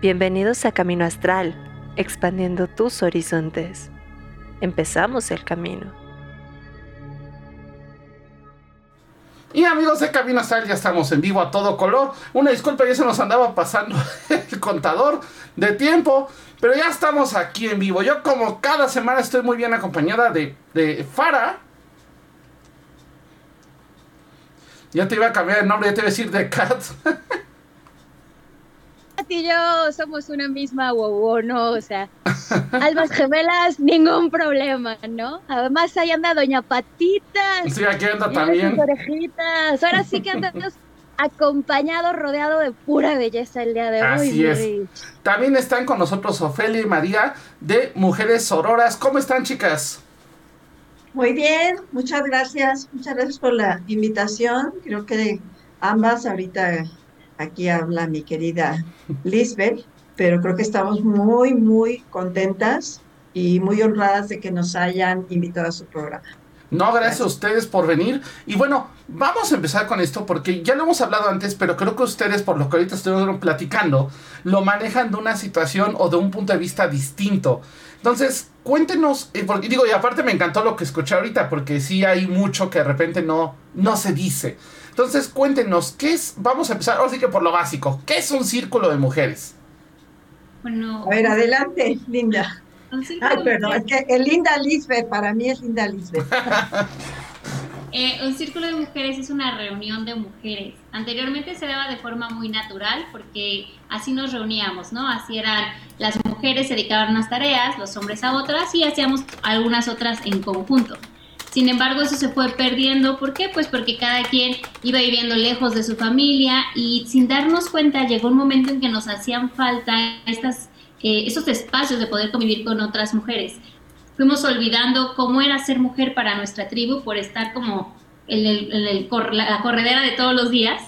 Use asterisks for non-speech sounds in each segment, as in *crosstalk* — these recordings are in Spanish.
Bienvenidos a Camino Astral, expandiendo tus horizontes. Empezamos el camino. Y amigos de Camino Astral, ya estamos en vivo a todo color. Una disculpa, ya se nos andaba pasando *laughs* el contador de tiempo, pero ya estamos aquí en vivo. Yo como cada semana estoy muy bien acompañada de, de Fara. Ya te iba a cambiar el nombre, ya te iba a decir de Kat. *laughs* y yo somos una misma wow, ¿no? O sea, almas gemelas, ningún problema, ¿no? Además, ahí anda Doña Patita. Sí, aquí anda también. Orejitas. Ahora sí que andamos acompañado, rodeado de pura belleza el día de hoy. Así es. También están con nosotros Ofelia y María de Mujeres Sororas. ¿Cómo están, chicas? Muy bien, muchas gracias. Muchas gracias por la invitación. Creo que ambas ahorita Aquí habla mi querida Lisbeth, pero creo que estamos muy, muy contentas y muy honradas de que nos hayan invitado a su programa. No, gracias, a ustedes por venir. Y bueno, vamos a empezar con esto porque ya lo hemos hablado antes, pero creo que ustedes, por lo que ahorita estuvieron platicando, lo manejan de una situación o de un punto de vista distinto. Entonces, cuéntenos, eh, digo, y aparte me encantó lo que escuché ahorita, porque sí hay mucho que de repente no, no se dice. Entonces, cuéntenos, ¿qué es? Vamos a empezar, ahora sí que por lo básico. ¿Qué es un círculo de mujeres? Bueno. A ver, adelante, Linda. *laughs* Ay, perdón, es que es Linda Lisbeth, para mí es Linda Lisbeth. *laughs* Eh, un círculo de mujeres es una reunión de mujeres. Anteriormente se daba de forma muy natural porque así nos reuníamos, ¿no? Así eran, las mujeres se dedicaban a unas tareas, los hombres a otras y hacíamos algunas otras en conjunto. Sin embargo, eso se fue perdiendo. ¿Por qué? Pues porque cada quien iba viviendo lejos de su familia y sin darnos cuenta llegó un momento en que nos hacían falta estas, eh, esos espacios de poder convivir con otras mujeres. Fuimos olvidando cómo era ser mujer para nuestra tribu por estar como en, la corredera de todos los días.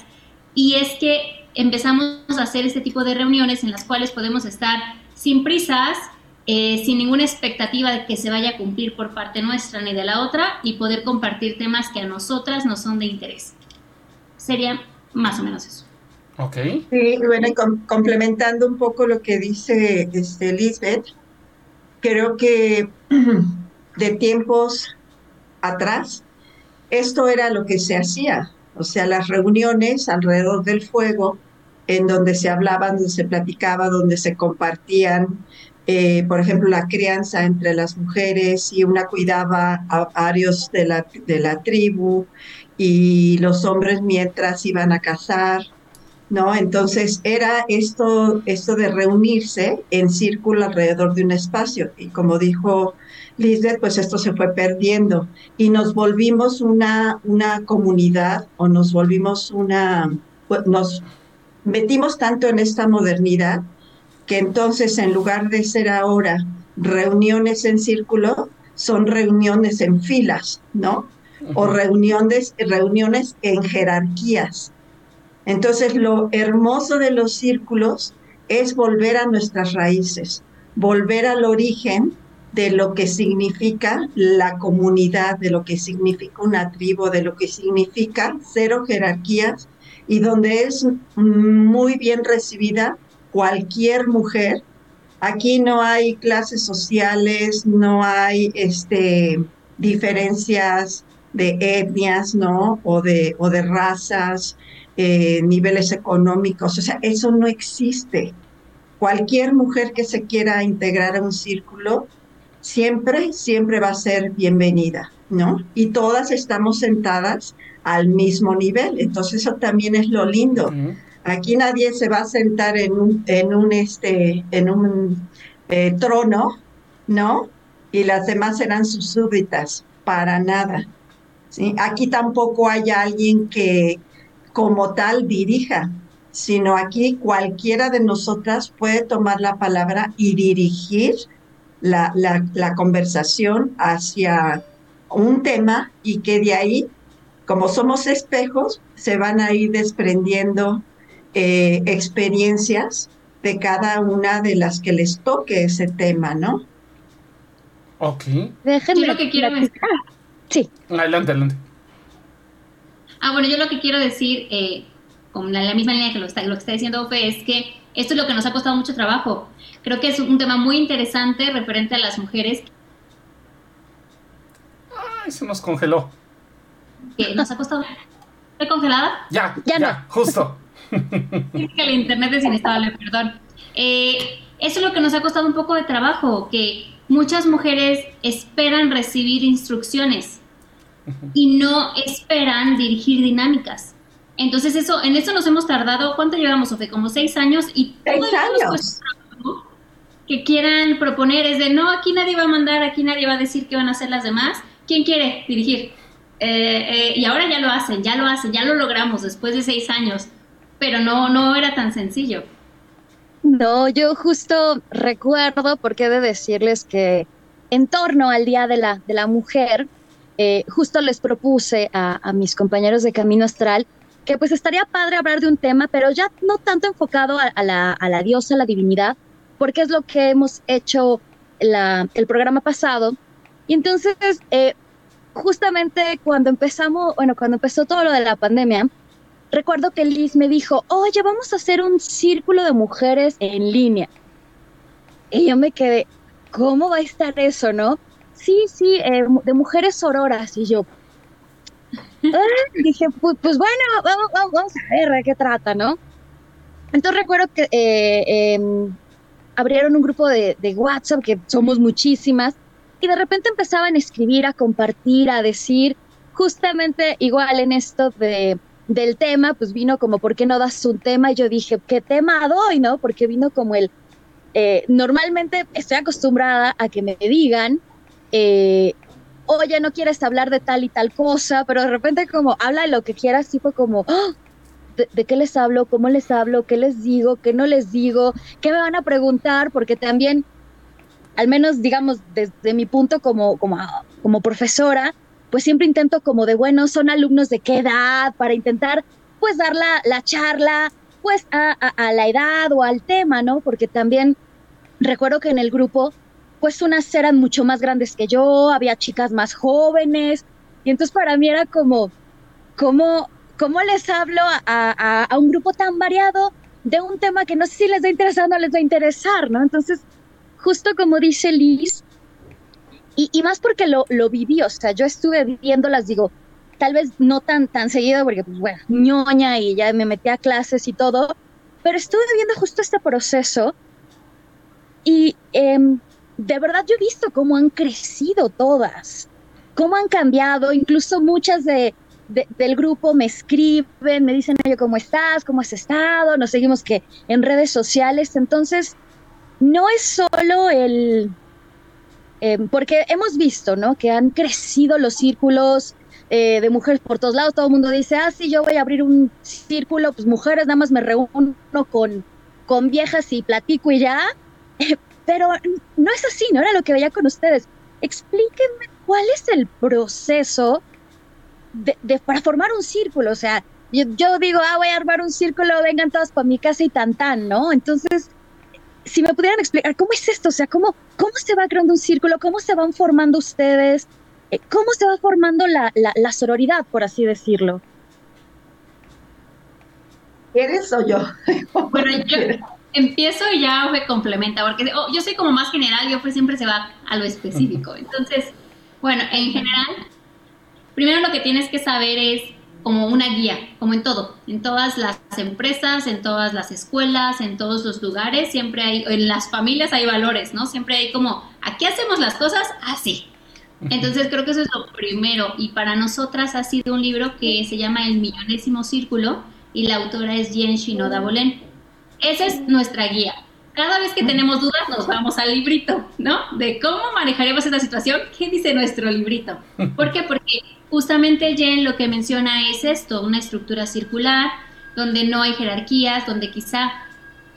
Y es que empezamos a hacer este tipo de reuniones en las cuales podemos estar sin prisas, eh, sin ninguna expectativa de que se vaya a cumplir por parte nuestra ni de la otra y poder compartir temas que a nosotras no son de interés. Sería más o menos eso. Ok. Sí, bueno, complementando un poco lo que dice este, Lisbeth, creo que *clears throat* de tiempos atrás, esto era lo que se hacía, o sea, las reuniones alrededor del fuego, en donde se hablaba, donde se platicaba, donde se compartían eh, por ejemplo, la crianza entre las mujeres y una cuidaba a varios de la, de la tribu y los hombres mientras iban a cazar, ¿no? Entonces era esto, esto de reunirse en círculo alrededor de un espacio y como dijo Lisbeth, pues esto se fue perdiendo y nos volvimos una, una comunidad o nos volvimos una, pues, nos metimos tanto en esta modernidad que entonces en lugar de ser ahora reuniones en círculo, son reuniones en filas, ¿no? O reuniones, reuniones en jerarquías. Entonces lo hermoso de los círculos es volver a nuestras raíces, volver al origen de lo que significa la comunidad, de lo que significa una tribu, de lo que significa cero jerarquías y donde es muy bien recibida cualquier mujer. Aquí no hay clases sociales, no hay este, diferencias de etnias, ¿no? O de, o de razas, eh, niveles económicos, o sea, eso no existe. Cualquier mujer que se quiera integrar a un círculo, siempre, siempre va a ser bienvenida, ¿no? Y todas estamos sentadas al mismo nivel, entonces eso también es lo lindo. Aquí nadie se va a sentar en un, en un, este, en un eh, trono, ¿no? Y las demás serán sus súbditas, para nada. ¿sí? Aquí tampoco hay alguien que como tal dirija, sino aquí cualquiera de nosotras puede tomar la palabra y dirigir la, la, la conversación hacia un tema y que de ahí, como somos espejos, se van a ir desprendiendo eh, experiencias de cada una de las que les toque ese tema, ¿no? Ok. Déjenme. Yo lo que quiero decir. Sí. Adelante, adelante. Ah, bueno, yo lo que quiero decir, eh, con la, misma línea que lo, está, lo que está diciendo Ofe, es que esto es lo que nos ha costado mucho trabajo. Creo que es un tema muy interesante referente a las mujeres. Ay, se nos congeló. Que nos ha costado. ¿Estoy congelada? Ya, ya, ya justo. Que el internet es inestable, perdón. Eh, eso es lo que nos ha costado un poco de trabajo, que muchas mujeres esperan recibir instrucciones y no esperan dirigir dinámicas. Entonces eso, en eso nos hemos tardado, ¿cuánto llevamos, Ofe? Como seis años y seis años. que quieran proponer es de no, aquí nadie va a mandar, aquí nadie va a decir qué van a hacer las demás. ¿Quién quiere dirigir? Eh, eh, y ahora ya lo hacen, ya lo hacen, ya lo logramos después de seis años, pero no, no era tan sencillo. No, yo justo recuerdo, porque he de decirles que en torno al Día de la, de la Mujer, eh, justo les propuse a, mis compañeros de Camino Astral que pues estaría padre hablar de un tema, pero ya no tanto enfocado a, la, a la, diosa, a la divinidad, porque es lo que hemos hecho la, el programa pasado. Y entonces, eh, justamente cuando empezamos, bueno, cuando empezó todo lo de la pandemia, recuerdo que Liz me dijo, oye, vamos a hacer un círculo de mujeres en línea. Y yo me quedé, ¿cómo va a estar eso, no? Sí, sí, eh, de mujeres sororas. Y yo, ah", *laughs* dije, pues, pues, bueno, vamos, vamos, a ver de qué trata, ¿no? Entonces recuerdo que eh, em, abrieron un grupo de, de WhatsApp, que somos muchísimas, y de repente empezaban a escribir, a compartir, a decir, justamente igual en esto de del tema, pues vino como, ¿por qué no das un tema? Y yo dije, ¿qué tema doy? ¿No? Porque vino como el, eh, normalmente estoy acostumbrada a que me digan, eh, oye, no quieres hablar de tal y tal cosa, pero de repente como, habla de lo que quieras, fue como, ¡Ah! ¿De, qué les hablo? ¿Cómo les hablo? ¿Qué les digo? ¿Qué no les digo? ¿Qué me van a preguntar? Porque también, al menos digamos, desde mi punto como, como, como profesora, pues siempre intento como de, bueno, son alumnos de qué edad, para intentar pues dar la, la charla pues a, la edad o al tema, ¿no? Porque también recuerdo que en el grupo pues unas eran mucho más grandes que yo, había chicas más jóvenes, y entonces para mí era como, ¿cómo, cómo les hablo a, a, a, un grupo tan variado de un tema que no sé si les va a interesar o no les va a interesar, ¿no? Entonces, justo como dice Liz, y, más porque lo, lo viví, o sea, yo estuve viéndolas, digo, tal vez no tan, tan seguido, porque pues bueno, ñoña y ya me metí a clases y todo, pero estuve viendo justo este proceso y em, de verdad yo he visto cómo han crecido todas, cómo han cambiado, incluso muchas de, del grupo me escriben, me dicen, oye, ¿cómo estás? ¿Cómo has estado? Nos seguimos que en redes sociales, entonces no es solo el eh, porque hemos visto, ¿no? Que han crecido los círculos eh, de mujeres por todos lados. Todo el mundo dice, ah, sí, yo voy a abrir un círculo, pues mujeres, nada más me reúno con, con viejas y platico y ya. pero no es así, no era lo que veía con ustedes. Explíquenme cuál es el proceso de, para formar un círculo. O sea, yo, yo, digo, ah, voy a armar un círculo, vengan todas para mi casa y tan tan, ¿no? Entonces, si me pudieran explicar cómo es esto, o sea, cómo, cómo se va creando un círculo, cómo se van formando ustedes, eh, cómo se va formando la, la, sororidad, por así decirlo. ¿Eres o yo? *laughs* Bueno, yo empiezo y ya me complementa, porque oh, yo soy como más general y Ofre siempre se va a lo específico. Entonces, bueno, en general, primero lo que tienes que saber es como una guía, como en todo, en todas las empresas, en todas las escuelas, en todos los lugares, siempre hay, en las familias hay valores, ¿no? Siempre hay como, aquí hacemos las cosas así. Entonces creo que eso es lo primero y para nosotras ha sido un libro que se llama El Millonésimo Círculo y la autora es Jen Shinoda Bolén. Esa es nuestra guía. Cada vez que tenemos dudas nos vamos al librito, ¿no? De cómo manejaremos esta situación, ¿qué dice nuestro librito? ¿Por qué? Porque Justamente Jen lo que menciona es esto, una estructura circular, donde no hay jerarquías, donde quizá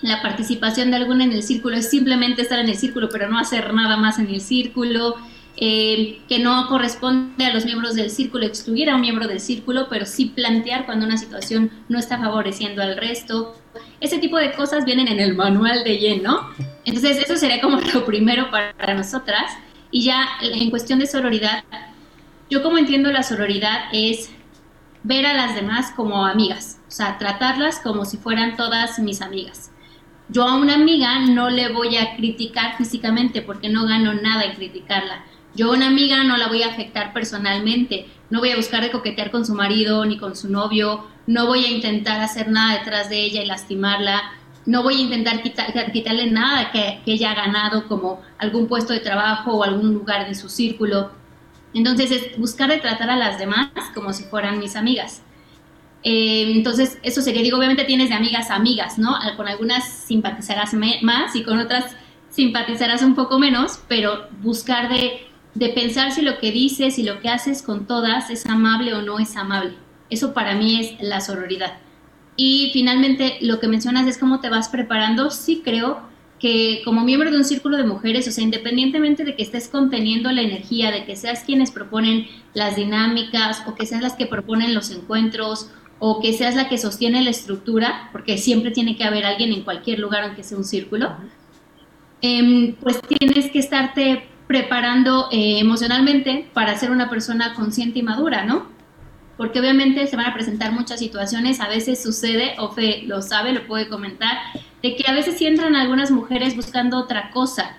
la participación de alguna en el círculo es simplemente estar en el círculo, pero no hacer nada más en el círculo, eh, que no corresponde a los miembros del círculo excluir a un miembro del círculo, pero sí plantear cuando una situación no está favoreciendo al resto. Ese tipo de cosas vienen en el manual de Jen, ¿no? Entonces eso sería como *laughs* lo primero para nosotras. Y ya en cuestión de sororidad, yo como entiendo la sororidad es ver a las demás como amigas. O sea, tratarlas como si fueran todas mis amigas. Yo a una amiga no le voy a criticar físicamente porque no gano nada en criticarla. Yo a una amiga no la voy a afectar personalmente, no voy a buscar de coquetear con su marido ni con su novio, no voy a intentar hacer nada detrás de ella y lastimarla, no voy a intentar quitarle nada que, ella ha ganado como algún puesto de trabajo o algún lugar de su círculo. Entonces es buscar de tratar a las demás como si fueran mis amigas. Eh, entonces, eso sería, digo, obviamente tienes de amigas a amigas, ¿no? Con algunas simpatizarás más y con otras simpatizarás un poco menos, pero buscar de, de pensar si lo que dices y lo que haces con todas es amable o no es amable. Eso para mí es la sororidad. Y finalmente, lo que mencionas es cómo te vas preparando. Sí creo que como miembro de un círculo de mujeres, o sea, independientemente de que estés conteniendo la energía, de que seas quienes proponen las dinámicas o que seas las que proponen los encuentros o que seas la que sostiene la estructura, porque siempre tiene que haber alguien en cualquier lugar, aunque sea un círculo, em, pues tienes que estarte preparando eh, emocionalmente para ser una persona consciente y madura, ¿no? Porque obviamente se van a presentar muchas situaciones, a veces sucede, Ofe lo sabe, lo puede comentar, de que a veces sí entran algunas mujeres buscando otra cosa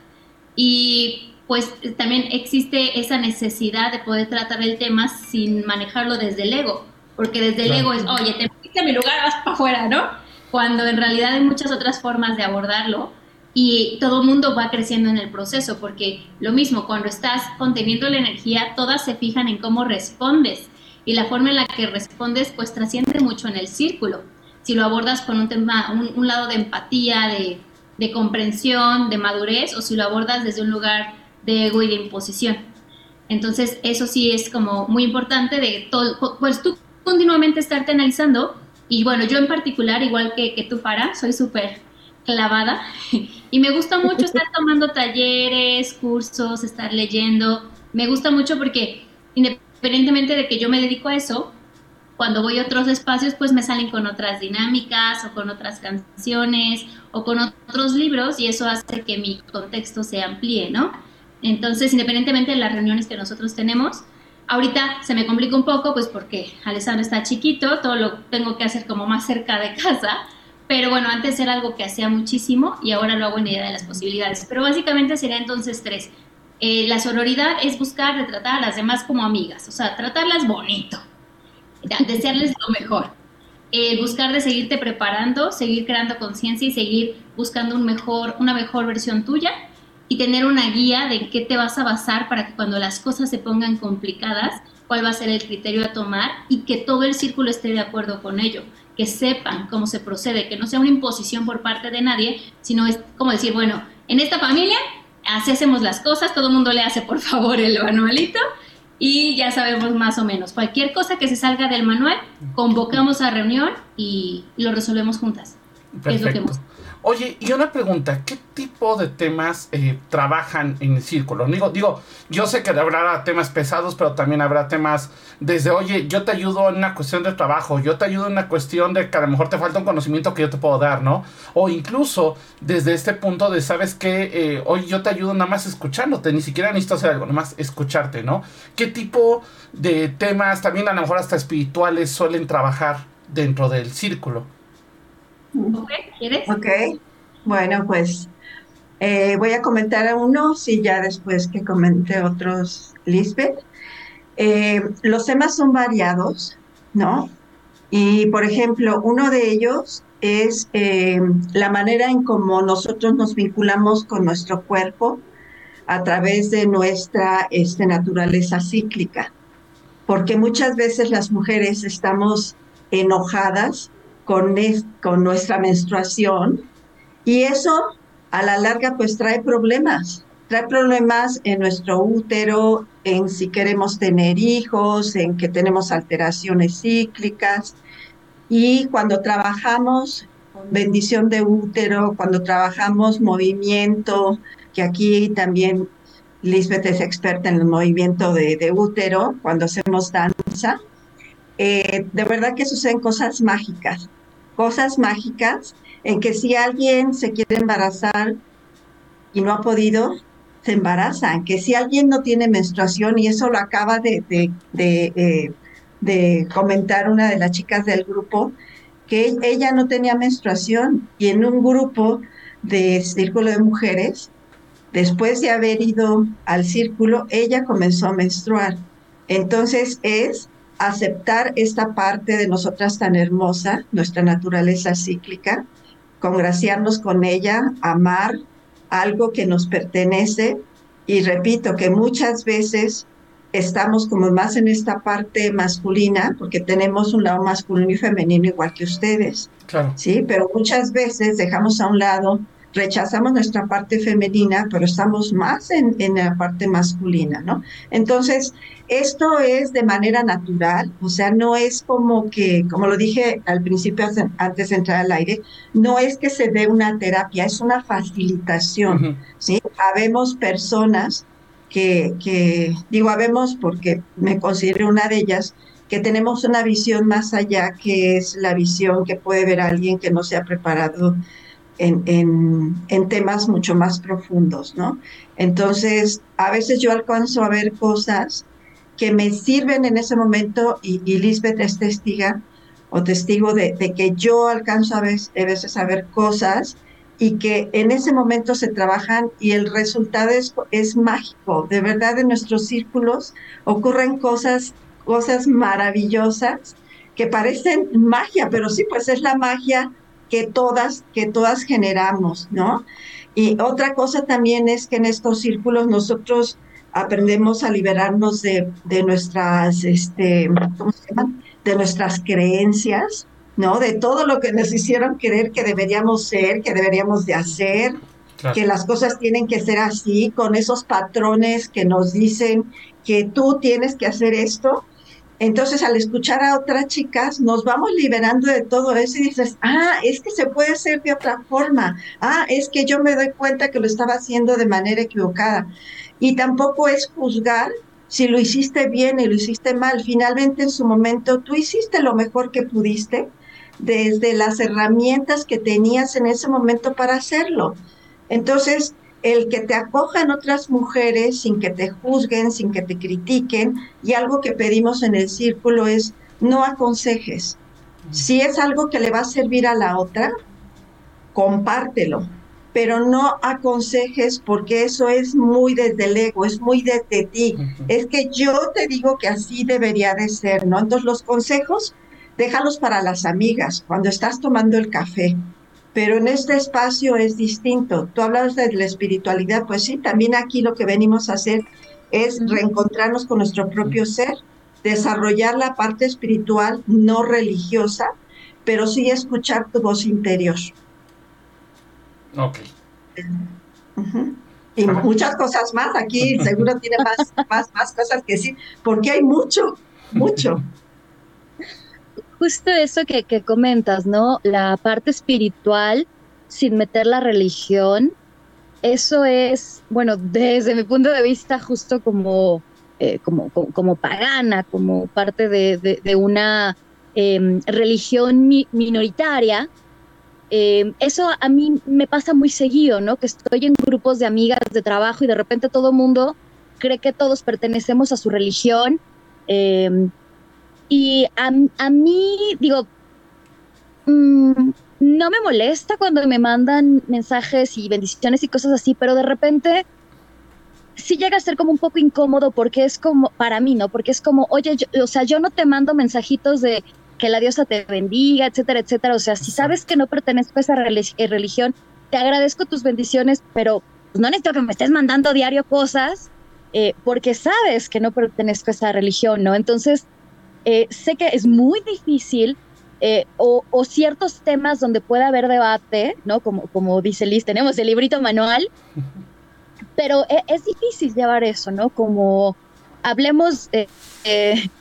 y pues también existe esa necesidad de poder tratar el tema sin manejarlo desde el ego porque desde el ego es, oye, te metiste a mi lugar, vas para afuera, ¿no? Cuando en realidad hay muchas otras formas de abordarlo y todo el mundo va creciendo en el proceso, porque lo mismo, cuando estás conteniendo la energía, todas se fijan en cómo respondes y la forma en la que respondes pues trasciende mucho en el círculo. Si lo abordas con un tema, un, lado de empatía, de, de comprensión, de madurez, o si lo abordas desde un lugar de ego y de imposición. Entonces, eso sí es como muy importante de todo, pues tú continuamente estarte analizando. Y bueno, yo en particular, igual que, que tú, Farah, soy súper clavada *laughs* y me gusta mucho *laughs* estar tomando talleres, cursos, estar leyendo. Me gusta mucho porque independientemente de que yo me dedico a eso, cuando voy a otros espacios, pues me salen con otras dinámicas o con otras canciones o con otros libros y eso hace que mi contexto se amplíe, ¿no? Entonces, independientemente de las reuniones que nosotros tenemos, Ahorita se me complica un poco, pues porque Alessandro está chiquito, todo lo tengo que hacer como más cerca de casa, pero bueno, antes era algo que hacía muchísimo y ahora lo hago en idea de las posibilidades. Pero básicamente sería entonces tres. Eh, la sororidad es buscar de tratar a las demás como amigas, o sea, tratarlas bonito, desearles lo mejor. Eh, buscar de seguirte preparando, seguir creando conciencia y seguir buscando un mejor, una mejor versión tuya y tener una guía de qué te vas a basar para que cuando las cosas se pongan complicadas, cuál va a ser el criterio a tomar y que todo el círculo esté de acuerdo con ello, que sepan cómo se procede, que no sea una imposición por parte de nadie, sino es como decir, bueno, en esta familia así hacemos las cosas, todo el mundo le hace por favor el manualito y ya sabemos más o menos. Cualquier cosa que se salga del manual, convocamos a reunión y lo resolvemos juntas. Es lo que hemos Oye, y una pregunta, ¿qué tipo de temas eh, trabajan en el círculo? Digo, digo, yo sé que habrá temas pesados, pero también habrá temas desde, oye, yo te ayudo en una cuestión de trabajo, yo te ayudo en una cuestión de que a lo mejor te falta un conocimiento que yo te puedo dar, ¿no? O incluso desde este punto de, ¿sabes qué? Eh, oye, yo te ayudo nada más escuchándote, ni siquiera necesito hacer algo, nada más escucharte, ¿no? ¿Qué tipo de temas, también a lo mejor hasta espirituales, suelen trabajar dentro del círculo? ¿Quieres? Ok, bueno, pues eh, voy a comentar a unos y ya después que comente otros, Lisbeth. Eh, los temas son variados, ¿no? Y, por ejemplo, uno de ellos es eh, la manera en cómo nosotros nos vinculamos con nuestro cuerpo a través de nuestra este, naturaleza cíclica. Porque muchas veces las mujeres estamos enojadas con, con nuestra menstruación y eso a la larga pues trae problemas, trae problemas en nuestro útero, en si queremos tener hijos, en que tenemos alteraciones cíclicas y cuando trabajamos bendición de útero, cuando trabajamos movimiento, que aquí también Lisbeth es experta en el movimiento de, de útero, cuando hacemos danza, eh, de verdad que suceden cosas mágicas, cosas mágicas en que si alguien se quiere embarazar y no ha podido, se embarazan, que si alguien no tiene menstruación, y eso lo acaba de, de, de, eh, comentar una de las chicas del grupo, que ella no tenía menstruación y en un grupo de círculo de mujeres, después de haber ido al círculo, ella comenzó a menstruar. Entonces es aceptar esta parte de nosotras tan hermosa, nuestra naturaleza cíclica, congraciarnos con ella, amar algo que nos pertenece y repito que muchas veces estamos como más en esta parte masculina, porque tenemos un lado masculino y femenino igual que ustedes. Claro. Sí, pero muchas veces dejamos a un lado, rechazamos nuestra parte femenina, pero estamos más en, en la parte masculina, ¿no? Entonces, esto es de manera natural, o sea, no es como que, como lo dije al principio antes de entrar al aire, no es que se dé una terapia, es una facilitación, ¿sí? Habemos personas que, digo, habemos porque me considero una de ellas, que tenemos una visión más allá, que es la visión que puede ver alguien que no se ha preparado en, en, temas mucho más profundos, ¿no? Entonces, a veces yo alcanzo a ver cosas que me sirven en ese momento y, y Lisbeth es testiga o testigo de, de que yo alcanzo a veces, a veces a ver cosas y que en ese momento se trabajan y el resultado es, es mágico. De verdad, en nuestros círculos ocurren cosas, cosas maravillosas que parecen magia, pero sí, pues es la magia que todas, que todas generamos, ¿no? Y otra cosa también es que en estos círculos nosotros aprendemos a liberarnos de, de nuestras, este, ¿cómo se llaman? De nuestras creencias, ¿no? De todo lo que nos hicieron creer que deberíamos ser, que deberíamos de hacer, que las cosas tienen que ser así, con esos patrones que nos dicen que tú tienes que hacer esto. Entonces, al escuchar a otras chicas, nos vamos liberando de todo eso y dices, ah, es que se puede hacer de otra forma. Ah, es que yo me doy cuenta que lo estaba haciendo de manera equivocada. Y tampoco es juzgar si lo hiciste bien y lo hiciste mal. Finalmente, en su momento, tú hiciste lo mejor que pudiste desde las herramientas que tenías en ese momento para hacerlo. Entonces, el que te acojan otras mujeres sin que te juzguen, sin que te critiquen, y algo que pedimos en el círculo es no aconsejes. Si es algo que le va a servir a la otra, compártelo, pero no aconsejes porque eso es muy desde el ego, es muy desde ti. Es que yo te digo que así debería de ser, ¿no? Entonces los consejos déjalos para las amigas, cuando estás tomando el café. Pero en este espacio es distinto. Tú hablas de la espiritualidad, pues sí, también aquí lo que venimos a hacer es reencontrarnos con nuestro propio ser, desarrollar la parte espiritual no religiosa, pero sí escuchar tu voz interior. Ok. Y muchas cosas más. Aquí seguro tiene más, *laughs* más, más cosas que decir, porque hay mucho, mucho justo eso que, comentas, ¿no? La parte espiritual sin meter la religión, eso es, bueno, desde mi punto de vista, justo como, eh, como, como, pagana, como parte de, una em, religión minoritaria. Em, eso a mí me pasa muy seguido, ¿no? Que estoy en grupos de amigas de trabajo y de repente todo el mundo cree que todos pertenecemos a su religión. Y a, a mí, digo, mm, no me molesta cuando me mandan mensajes y bendiciones y cosas así, pero de repente sí llega a ser como un poco incómodo porque es como, para mí, ¿no? Porque es como, oye, o sea, yo no te mando mensajitos de que la diosa te bendiga, etcétera, etcétera. O sea, si sabes que no pertenezco a esa eh, religión, te agradezco tus bendiciones, pero pues, no necesito que me estés mandando diario cosas eh, porque sabes que no pertenezco a esa religión, ¿no? Entonces, eh, sé que es muy difícil eh, o, ciertos temas donde puede haber debate, ¿no? Como, como dice Liz, tenemos el librito manual, pero e, es, difícil llevar eso, ¿no? Como hablemos, eh,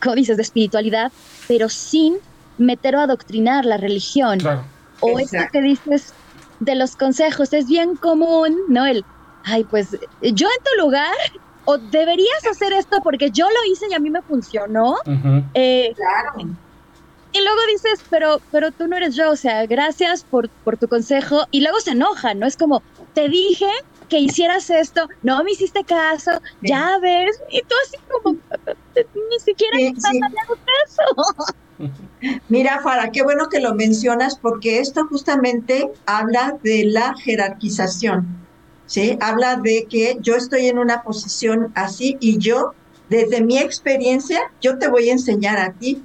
como dices, de espiritualidad, pero sin meter o adoctrinar la religión. O eso que dices de los consejos, es bien común, ¿no? El, ay, pues yo en tu lugar o deberías hacer esto porque yo lo hice y a mí me funcionó. Eh, claro. Y luego dices, pero, pero tú no eres yo, o sea, gracias por, por tu consejo. Y luego se enoja, ¿no? Es como, te dije que hicieras esto, no me hiciste caso, ya ves, y tú así como, ni siquiera me estás caso. *laughs* Mira, Fara, qué bueno que lo mencionas porque esto justamente habla de la jerarquización, ¿sí? Habla de que yo estoy en una posición así y yo, desde mi experiencia, yo te voy a enseñar a ti,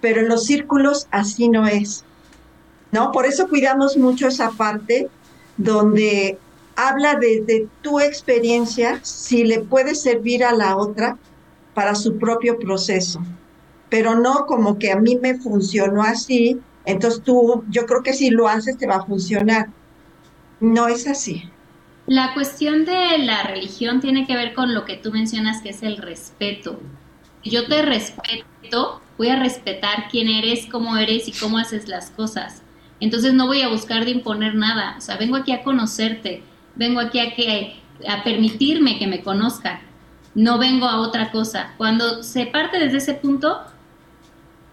pero en los círculos así no es, ¿no? Por eso cuidamos mucho esa parte donde habla de, tu experiencia, si le puede servir a la otra para su propio proceso, pero no como que a mí me funcionó así, entonces tú, yo creo que si lo haces te va a funcionar. No es así. La cuestión de la religión tiene que ver con lo que tú mencionas que es el respeto. Yo te respeto, voy a respetar quién eres, cómo eres y cómo haces las cosas. Entonces no voy a buscar de imponer nada, o sea, vengo aquí a conocerte, vengo aquí a, que, a permitirme que me conozcan, no vengo a otra cosa. Cuando se parte desde ese punto,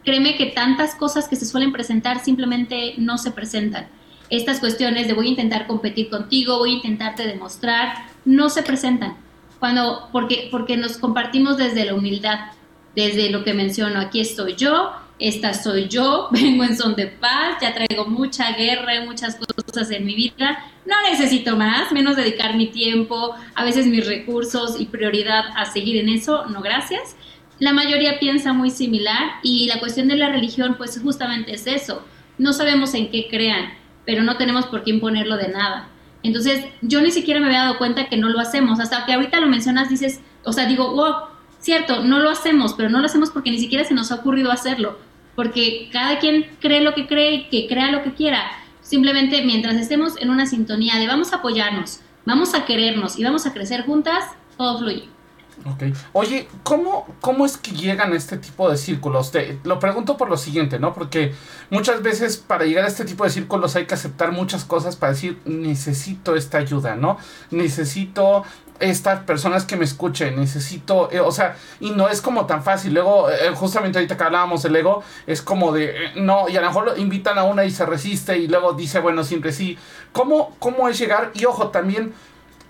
créeme que tantas cosas que se suelen presentar simplemente no se presentan. Estas cuestiones de voy a intentar competir contigo, voy a intentarte demostrar, no se presentan. Cuando, porque, porque nos compartimos desde la humildad, desde lo que menciono, aquí estoy yo, esta soy yo, *laughs* vengo en son de paz, ya traigo mucha guerra, muchas cosas en mi vida, no necesito más, menos dedicar mi tiempo, a veces mis recursos y prioridad a seguir en eso, no gracias. La mayoría piensa muy similar y la cuestión de la religión pues justamente es eso, no sabemos en qué crean, pero no tenemos por qué imponerlo de nada. Entonces yo ni siquiera me había dado cuenta que no lo hacemos, hasta que ahorita lo mencionas dices, o sea, digo, wow, cierto, no lo hacemos, pero no lo hacemos porque ni siquiera se nos ha ocurrido hacerlo porque cada quien cree lo que cree y que crea lo que quiera. Simplemente mientras estemos en una sintonía de vamos a apoyarnos, vamos a querernos y vamos a crecer juntas, todo fluye. Ok. Oye, ¿cómo, ¿cómo es que llegan a este tipo de círculos? Te, lo pregunto por lo siguiente, ¿no? Porque muchas veces para llegar a este tipo de círculos hay que aceptar muchas cosas para decir, necesito esta ayuda, ¿no? Necesito estas personas que me escuchen, necesito, eh, o sea, y no es como tan fácil. Luego, eh, justamente ahorita que hablábamos del ego, es como de, eh, no, y a lo mejor invitan a una y se resiste y luego dice, bueno, siempre sí. ¿Cómo, cómo es llegar? Y ojo, también,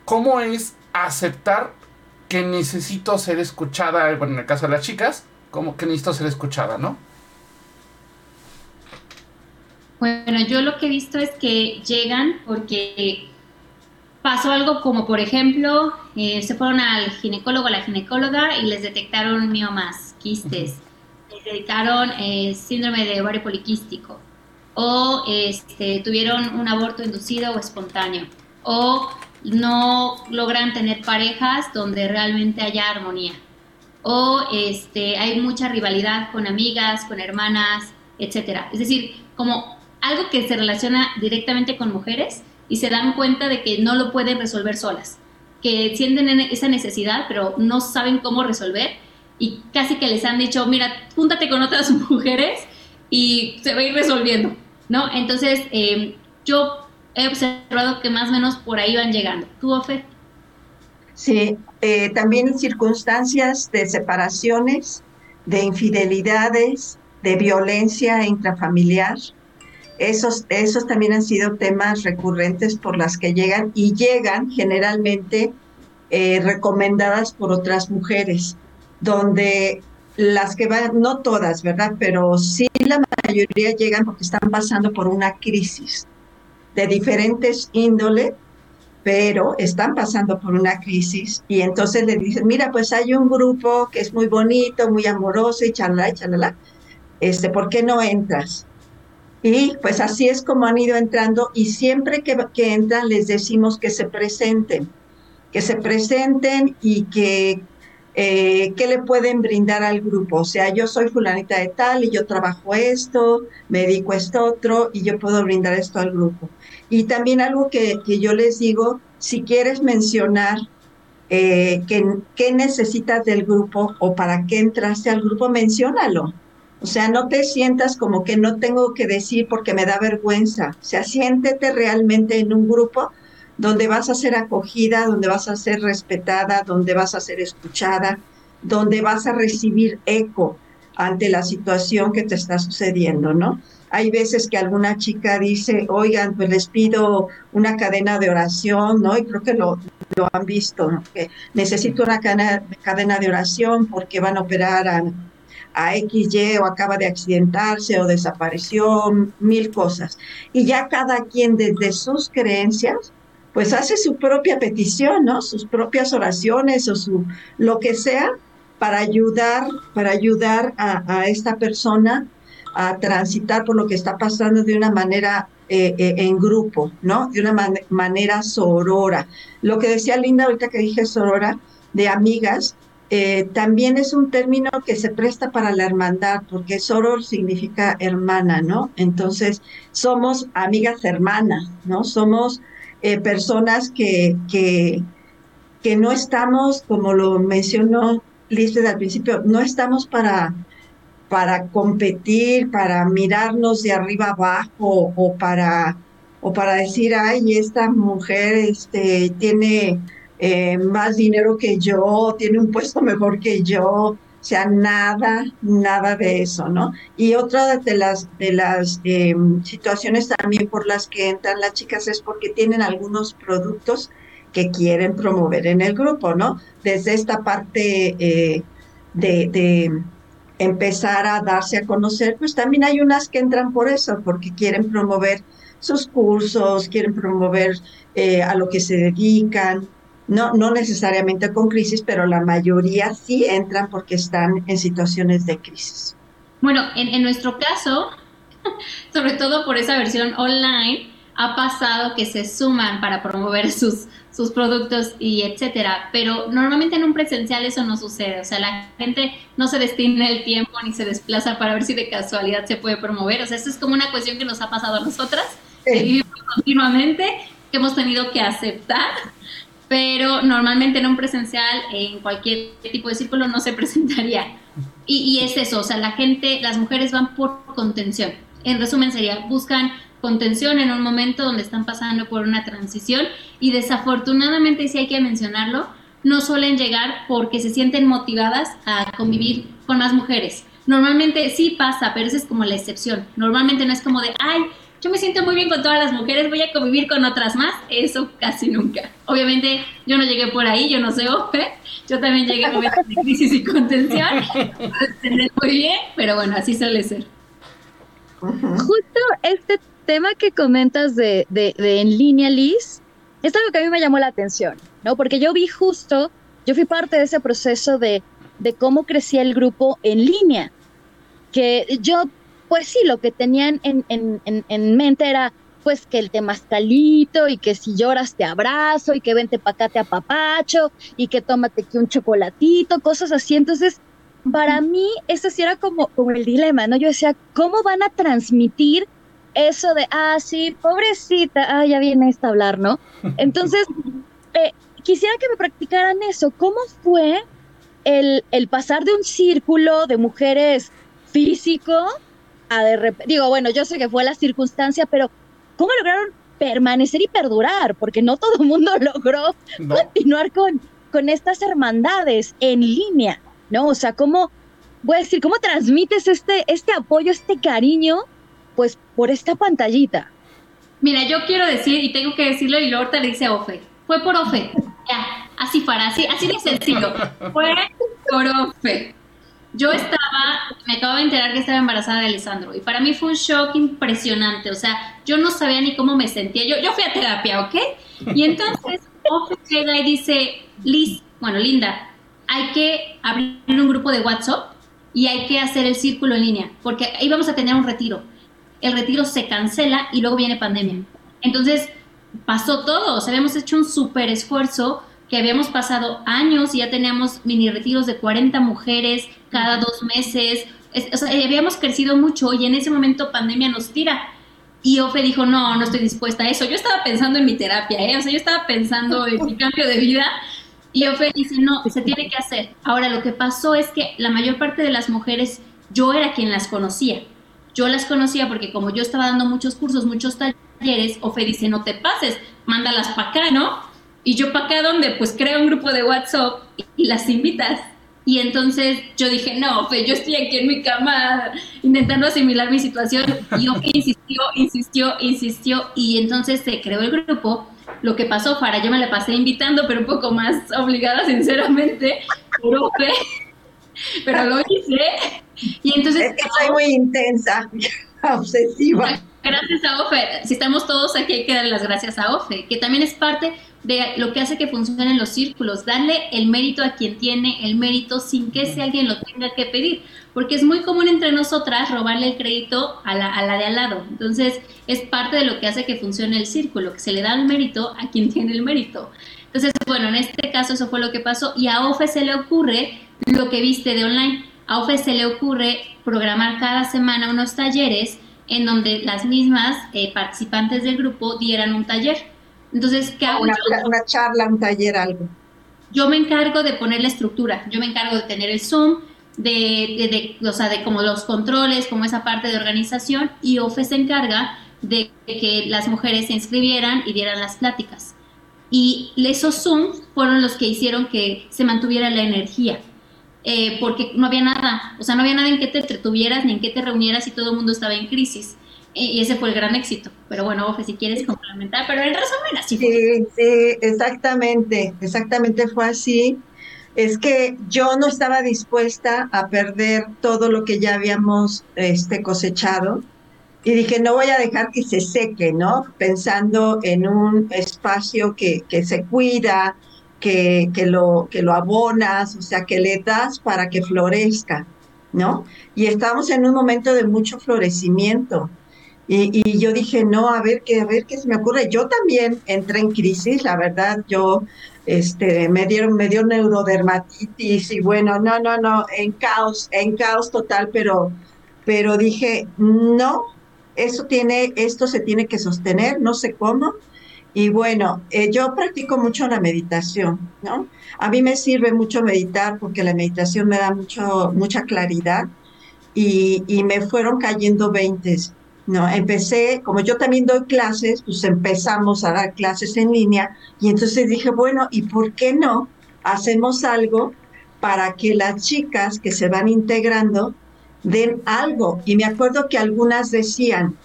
¿cómo es aceptar que necesito ser escuchada? Bueno, en el caso de las chicas, como que necesito ser escuchada, ¿no? Bueno, yo lo que he visto es que llegan porque pasó algo como, por ejemplo, eh, se fueron al ginecólogo, a la ginecóloga y les detectaron miomas, quistes, les detectaron eh, síndrome de ovario poliquístico, o este, tuvieron un aborto inducido o espontáneo, o no logran tener parejas donde realmente haya armonía, o este, hay mucha rivalidad con amigas, con hermanas, etc. Es decir, como algo que se relaciona directamente con mujeres, y se dan cuenta de que no lo pueden resolver solas, que sienten esa necesidad, pero no saben cómo resolver y casi que les han dicho, mira, júntate con otras *laughs* mujeres y se va a ir resolviendo, ¿no? Entonces, em, yo he observado que más o menos por ahí van llegando. ¿Tú, Ofe? Sí, eh, también circunstancias de separaciones, de infidelidades, de violencia intrafamiliar, esos, esos también han sido temas recurrentes por las que llegan y llegan generalmente eh, recomendadas por otras mujeres, donde las que van, no todas, ¿verdad? Pero sí la mayoría llegan porque están pasando por una crisis de diferentes índole, pero están pasando por una crisis y entonces le dicen, mira, pues hay un grupo que es muy bonito, muy amoroso y chalala, y chalala, este, ¿por qué no entras? Y pues así es como han ido entrando y siempre que, entran les decimos que se presenten, que se presenten y que, eh, que le pueden brindar al grupo. O sea, yo soy fulanita de tal y yo trabajo esto, me dedico esto otro y yo puedo brindar esto al grupo. Y también algo que, que yo les digo, si quieres mencionar eh, qué necesitas del grupo o para qué entraste al grupo, menciónalo o sea, no te sientas como que no tengo que decir porque me da vergüenza. O sea, siéntete realmente en un grupo donde vas a ser acogida, donde vas a ser respetada, donde vas a ser escuchada, donde vas a recibir eco ante la situación que te está sucediendo, ¿no? hay veces que alguna chica dice, oigan, pues les pido una cadena de oración, ¿no? Y creo que lo, lo han visto, ¿no? Que necesito una cadena, cadena de oración porque van a operar a, a XY o acaba de accidentarse o desapareció, mil cosas. Y ya cada quien desde sus creencias, pues hace su propia petición, ¿no? Sus propias oraciones o su lo que sea para ayudar, para ayudar a, esta persona a transitar por lo que está pasando de una manera eh, eh, en grupo, ¿no? De una manera sorora. Lo que decía Linda ahorita que dije sorora, de amigas, eh, también es un término que se presta para la hermandad, porque soror significa hermana, ¿no? Entonces, somos amigas hermanas, ¿no? Somos personas que, que no estamos, como lo mencionó Liz al principio, no estamos para para competir, para mirarnos de arriba abajo o para, o para decir, ay, esta mujer este, tiene eh, más dinero que yo, tiene un puesto *laughs* mejor que yo, o sea, nada, nada de eso, ¿no? Y otra de las, de las eh, situaciones también por las que entran las chicas es porque tienen algunos productos que quieren promover en el grupo, ¿no? Desde esta parte eh, de empezar a darse a conocer, pues también hay unas que entran por eso, porque quieren promover sus cursos, quieren promover eh, a lo que se dedican, no, no necesariamente con crisis, pero la mayoría sí entran porque están en situaciones de crisis. Bueno, en, en nuestro caso, *laughs* sobre todo por esa versión online, ha pasado que se suman para promover *laughs* sus, sus productos y etcétera, pero normalmente en un presencial eso no sucede, o sea, la gente no se destina el tiempo ni se desplaza para ver si de casualidad se puede promover, o sea, eso es como una cuestión que nos ha pasado a nosotras, que vivimos continuamente, que hemos tenido que aceptar, pero normalmente en un presencial, en cualquier tipo de círculo no se *laughs* presentaría. Y, y es eso, o sea, la gente, las mujeres van por contención. En resumen sería, buscan contención en un momento donde están pasando por una transición y desafortunadamente, si hay que mencionarlo, no suelen llegar porque se sienten motivadas a convivir con más mujeres. Normalmente sí pasa, pero esa es como la excepción. Normalmente no es como de, ay, yo me siento muy bien con todas las mujeres, voy a convivir con otras más. Eso casi nunca. Obviamente yo no llegué por ahí, yo no sé Ofe. Yo también llegué a momentos de crisis y contención. muy bien, pero bueno, así suele ser. Justo este tema que comentas de, de, en línea, Liz, es algo que a mí me llamó la atención, ¿no? Porque yo vi justo, yo fui parte de ese proceso de, de cómo crecía el grupo en línea, que yo, pues sí, lo que tenían en, en, en, mente era, pues que el temazcalito y que si lloras te abrazo y que vente pa' acá te apapacho y que tómate aquí un chocolatito, cosas así. Entonces, para mí, eso sí era como, como el dilema, ¿no? Yo decía, ¿cómo van a transmitir eso de, ah, sí, pobrecita, ah, ya viene a hablar, ¿no? Entonces, *laughs* eh, quisiera que me practicaran eso. ¿Cómo fue el, el pasar de un círculo de mujeres físico a de repente, digo, bueno, yo sé que fue la circunstancia, pero ¿cómo lograron permanecer y perdurar? Porque no todo el mundo *laughs* logró continuar con, con estas hermandades en línea, ¿no? O sea, ¿cómo, voy a decir, cómo transmites este, este apoyo, este cariño pues por esta pantallita. Mira, yo quiero decir, y tengo que decirlo, y Lorta le dice Ofe, fue por Ofe. Ya, así para, así, así de sencillo. Fue por Ofe. Yo estaba, me acabo de enterar que estaba embarazada de Alessandro, y para mí fue un shock impresionante. O sea, yo no sabía ni cómo me sentía. Yo, yo fui a terapia, ¿ok? Y entonces Ofe llega y dice, Liz, bueno, Linda, hay que abrir un grupo de WhatsApp y hay que hacer el círculo en línea, porque ahí vamos a tener un retiro el retiro se cancela y luego viene pandemia. Entonces, pasó todo, o sea, habíamos hecho un súper esfuerzo que habíamos pasado años y ya teníamos mini retiros de 40 mujeres cada dos meses, o sea, habíamos crecido mucho y en ese momento pandemia nos tira. Y Ofe dijo, no, no estoy dispuesta a eso. Yo estaba pensando en mi terapia, ¿eh? o sea, yo estaba pensando en mi cambio de vida. Y Ofe dice, no, se tiene que hacer. Ahora, lo que pasó es que la mayor parte de las mujeres, yo era quien las conocía. Yo las conocía porque como yo estaba dando muchos cursos, muchos talleres, Ofe dice, no te pases, mándalas para acá, ¿no? Y yo para acá donde pues creo un grupo de WhatsApp y, las invitas. Y entonces yo dije, no, Ofe, yo estoy aquí en mi cama intentando asimilar mi situación. Y Ofe insistió, insistió, insistió. Y entonces se creó el grupo. Lo que pasó, Fara, yo me la pasé invitando, pero un poco más obligada, sinceramente, por Ofe. Pero lo hice. Y entonces... Es que soy muy intensa, *laughs* obsesiva. Gracias a Ofe. Si estamos todos aquí, hay que darle las gracias a Ofe, que también es parte de lo que hace que funcionen los círculos, darle el mérito a quien tiene el mérito sin que ese alguien lo tenga que pedir, porque es muy común entre nosotras robarle el crédito a la, a la de al lado. Entonces, es parte de lo que hace que funcione el círculo, que se le da el mérito a quien tiene el mérito. Entonces, bueno, en este caso eso fue lo que pasó y a Ofe se le ocurre lo que viste de online. A Ofe se le ocurre programar cada semana unos talleres en donde las mismas eh, participantes del grupo dieran un taller. Entonces, ¿qué hago una, yo? Una charla, un taller, algo. Yo me encargo de poner la estructura, yo me encargo de tener el Zoom, de, de, de, o sea, de como los controles, como esa parte de organización, y OFE se encarga de que las mujeres se inscribieran y dieran las pláticas. Y esos Zoom fueron los que hicieron que se mantuviera la energía. Eh, porque no había nada, o sea, no había nada en que te entretuvieras ni en que te reunieras y todo el mundo estaba en crisis. Y ese fue el gran éxito. Pero bueno, Ofe, si quieres complementar, pero en resumen así fue. Sí, sí, exactamente, exactamente fue así. Es que yo no estaba dispuesta a perder todo lo que ya habíamos este, cosechado y dije, no voy a dejar que se seque, ¿no? Pensando en un espacio que, que se cuida, que, que, lo, que lo abonas, o sea, que le das para que florezca, ¿no? Y estamos en un momento de mucho florecimiento. Y, y, yo dije, no, a ver qué, a ver qué se me ocurre. Yo también entré en crisis, la verdad, yo este, me dieron, me dio neurodermatitis y bueno, no, no, no, en caos, en caos total, pero, pero dije, no, eso tiene, esto se tiene que sostener, no sé cómo. Y bueno, eh, yo practico mucho la meditación, ¿no? A mí me sirve mucho meditar porque la meditación me da mucho, mucha claridad y, y me fueron cayendo veintes. No, empecé, como yo también doy clases, pues empezamos a dar clases en línea y entonces dije, bueno, ¿y por qué no hacemos algo para que las chicas que se van integrando den algo? Y me acuerdo que algunas decían,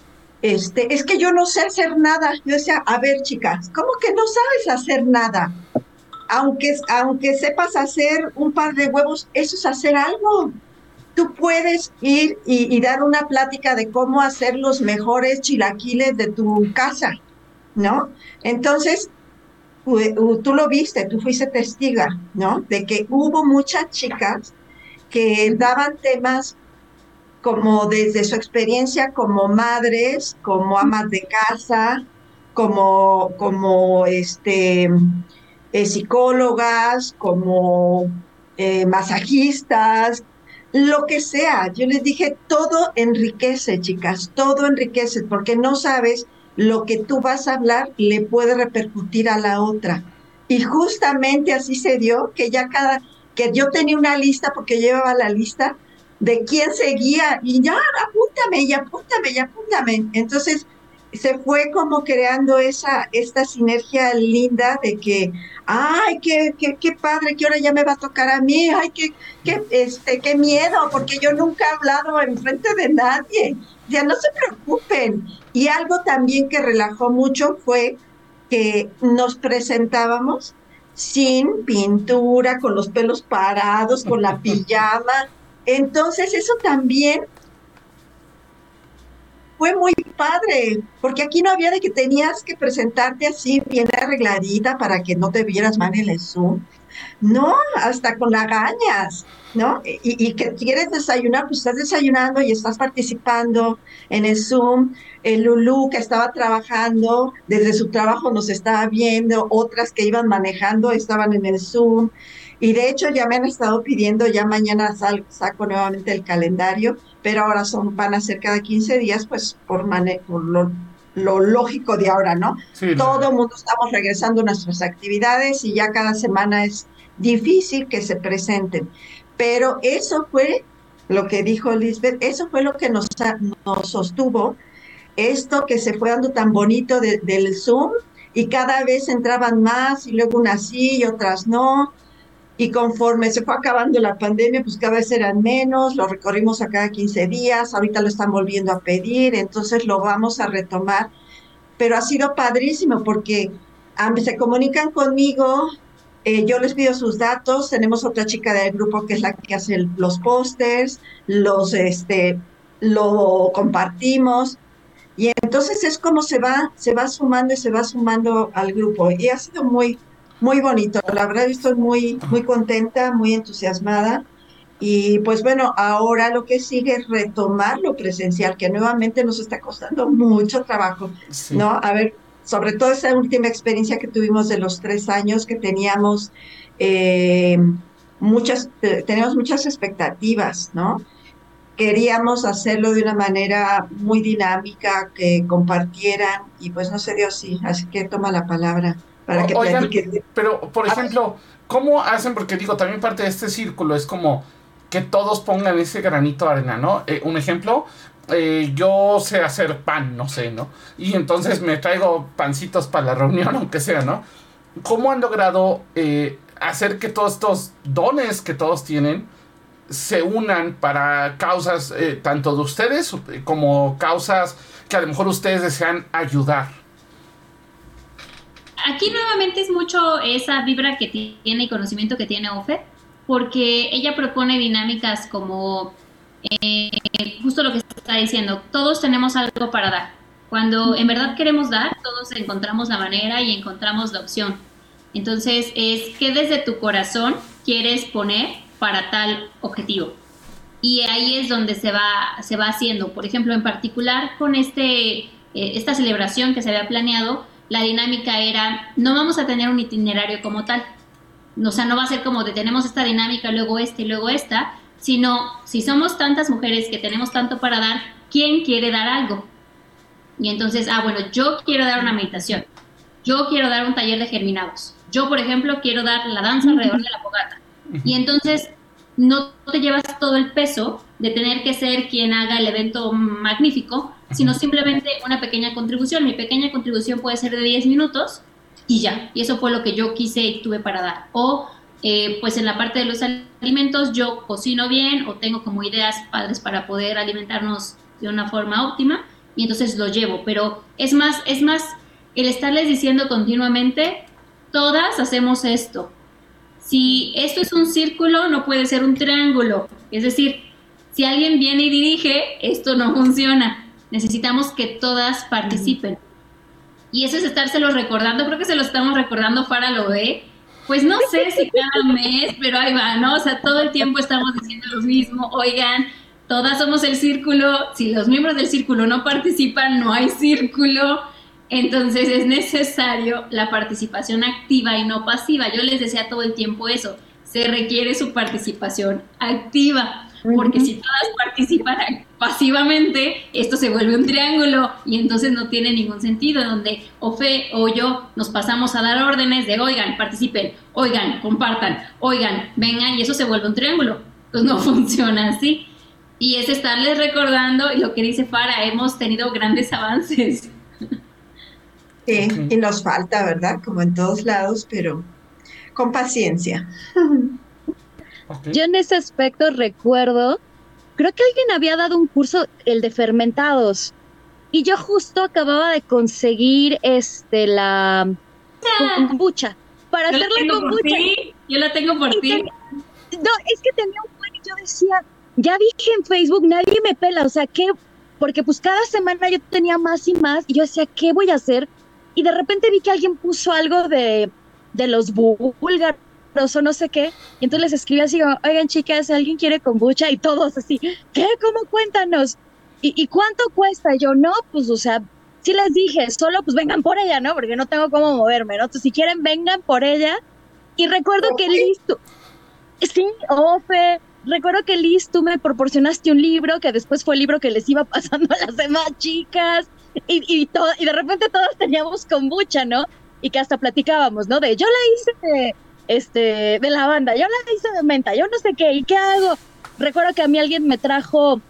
este, es que yo no sé hacer nada. Yo decía, a ver, chicas, ¿cómo que no sabes hacer nada? Aunque, aunque sepas hacer un par de huevos, eso es hacer algo tú puedes ir y, y, dar una plática de cómo hacer los mejores chilaquiles de tu casa, ¿no? Entonces, tú lo viste, tú fuiste testiga, ¿no? De que hubo muchas chicas que daban temas como desde su experiencia como madres, como amas de casa, como, como este, eh, psicólogas, como eh, masajistas, lo que sea. Yo les dije, todo enriquece, chicas, todo enriquece, porque no sabes lo que tú vas a hablar le puede repercutir a la otra. Y justamente así se dio, que ya cada, que yo tenía una lista, porque llevaba la lista de quién seguía, y ya, apúntame, y apúntame, y apúntame. Entonces, se fue como creando esa, esta sinergia linda de que, ay, qué, qué, qué padre, que ahora ya me va a tocar a mí, ay, qué, qué, este, qué miedo, porque yo nunca he hablado en frente de nadie. Ya no se preocupen. Y algo también que relajó mucho fue que nos presentábamos sin pintura, con los pelos parados, con la *laughs* pijama. Entonces eso también fue muy padre, porque aquí no había de que tenías que presentarte así bien arregladita para que no te vieras mal en el Zoom. No, hasta con lagañas, ¿no? Y, que quieres desayunar, pues estás desayunando y estás participando en el Zoom. El Lulu que estaba trabajando, desde su trabajo nos estaba viendo, otras que iban manejando estaban en el Zoom. Y de hecho ya me han estado pidiendo, ya mañana sal, saco nuevamente el calendario, pero ahora son, van a ser cada 15 días, pues por, mane por lo, lo, lógico de ahora, ¿no? Sí, Todo el mundo estamos regresando a nuestras actividades y ya cada semana es difícil que se presenten. Pero eso fue lo que dijo Lisbeth, eso fue lo que nos, nos sostuvo, esto que se fue dando tan bonito de, del Zoom y cada vez entraban más y luego unas sí y otras no y conforme se fue acabando la pandemia, pues cada vez eran menos, lo recorrimos a cada 15 días, ahorita lo están volviendo a pedir, entonces lo vamos a retomar, pero ha sido padrísimo porque se comunican conmigo, eh, yo les pido sus datos, tenemos otra chica del grupo que es la que hace los pósters, los, este, lo compartimos, y entonces es como se va, se va sumando y se va sumando al grupo, y ha sido muy, muy bonito. La verdad estoy muy, muy contenta, muy entusiasmada. Y pues bueno, ahora lo que sigue es retomar lo presencial, que nuevamente nos está costando mucho trabajo, ¿no? A ver, sobre todo esa última experiencia que tuvimos de los tres años que teníamos eh, muchas, teníamos muchas expectativas, ¿no? Queríamos hacerlo de una manera muy dinámica, que compartieran, y pues no se dio así, así que toma la palabra para que Pero, por ejemplo, ¿cómo hacen? Porque digo, también parte de este círculo es como que todos pongan ese granito de arena, ¿no? Eh, un ejemplo, eh, yo sé hacer pan, no sé, ¿no? Y entonces me traigo pancitos para la reunión, *laughs* aunque sea, ¿no? ¿Cómo han logrado eh, hacer que todos estos dones que todos tienen se unan para causas tanto de ustedes como causas que a lo mejor ustedes desean ayudar? Aquí nuevamente es mucho esa vibra que tiene y conocimiento que tiene Ofe, porque ella propone dinámicas como eh, justo lo que está diciendo, todos tenemos algo para dar. Cuando en verdad queremos dar, todos encontramos la manera y encontramos la opción. Entonces es que desde tu corazón quieres poner para tal objetivo. Y ahí es donde se va, se va haciendo. Por ejemplo, en particular con este, eh, esta celebración que se había planeado, la dinámica era, no vamos a tener un itinerario como tal. O sea, no va a ser como de tenemos esta dinámica, luego esta y luego esta, sino si somos tantas mujeres que tenemos tanto para dar, ¿quién quiere dar algo? Y entonces, ah, bueno, yo quiero dar una meditación, yo quiero dar un taller de germinados, yo, por ejemplo, quiero dar la danza alrededor de la fogata. Y entonces no te llevas todo el peso de tener que ser quien haga el evento magnífico, sino simplemente una pequeña contribución. Mi pequeña contribución puede ser de 10 minutos y ya. Y eso fue lo que yo quise y tuve para dar. O eh, pues en la parte de los alimentos yo cocino bien o tengo como ideas padres para poder alimentarnos de una forma óptima y entonces lo llevo. Pero es más, es más el estarles diciendo continuamente, todas hacemos esto. Si esto es un círculo, no puede ser un triángulo. Es decir, si alguien viene y dirige, esto no funciona. Necesitamos que todas participen. Y eso es estárselo recordando, creo que se lo estamos recordando, Fara lo ve. Pues no sé si cada mes, pero ahí va, ¿no? O sea, todo el tiempo estamos diciendo lo mismo. Oigan, todas somos el círculo. Si los miembros del círculo no participan, no hay círculo. Entonces es necesario la participación activa y no pasiva. Yo les decía todo el tiempo eso. Se requiere su participación activa porque si todas participan pasivamente, esto se vuelve un triángulo y entonces no tiene ningún sentido, donde o Fe o yo nos pasamos a dar órdenes de, oigan, participen, oigan, compartan, oigan, vengan, y eso se vuelve un triángulo. Pues no *laughs* funciona así. Y es estarles recordando, y lo que dice Fara, hemos tenido grandes avances. Sí, y nos falta, ¿verdad? Como en todos lados, pero con paciencia. *laughs* Yo en ese aspecto recuerdo, creo que alguien había dado un curso, el de fermentados, y yo justo acababa de conseguir este la kombucha para hacer la kombucha. Yo la tengo por ti. no, es que tenía un buen y yo decía, ya dije en Facebook, nadie me pela, o sea, ¿qué? Porque pues cada semana yo tenía más y más y yo decía, ¿qué voy a hacer? Y de repente vi que alguien puso algo de, de los búlgaros o no sé qué. Y entonces les escribí así, oigan chicas, ¿alguien quiere kombucha? Y todos así, ¿qué? ¿Cómo cuéntanos? ¿Y, cuánto cuesta? Y yo, no, pues, o sea, sí les dije, solo pues vengan por ella, ¿no? Porque no tengo cómo moverme, ¿no? Entonces, si quieren, vengan por ella. Y recuerdo que Liz, tú, sí, Ofe, recuerdo que Liz, tú me proporcionaste un libro que después fue el libro que les iba *laughs* pasando a las demás chicas. Y, y, todo, y de repente todos teníamos kombucha, ¿no? Y que hasta platicábamos, ¿no? De yo la hice este, de la banda, yo la hice de menta, yo no sé qué, ¿y qué hago? Recuerdo que a mí alguien me trajo,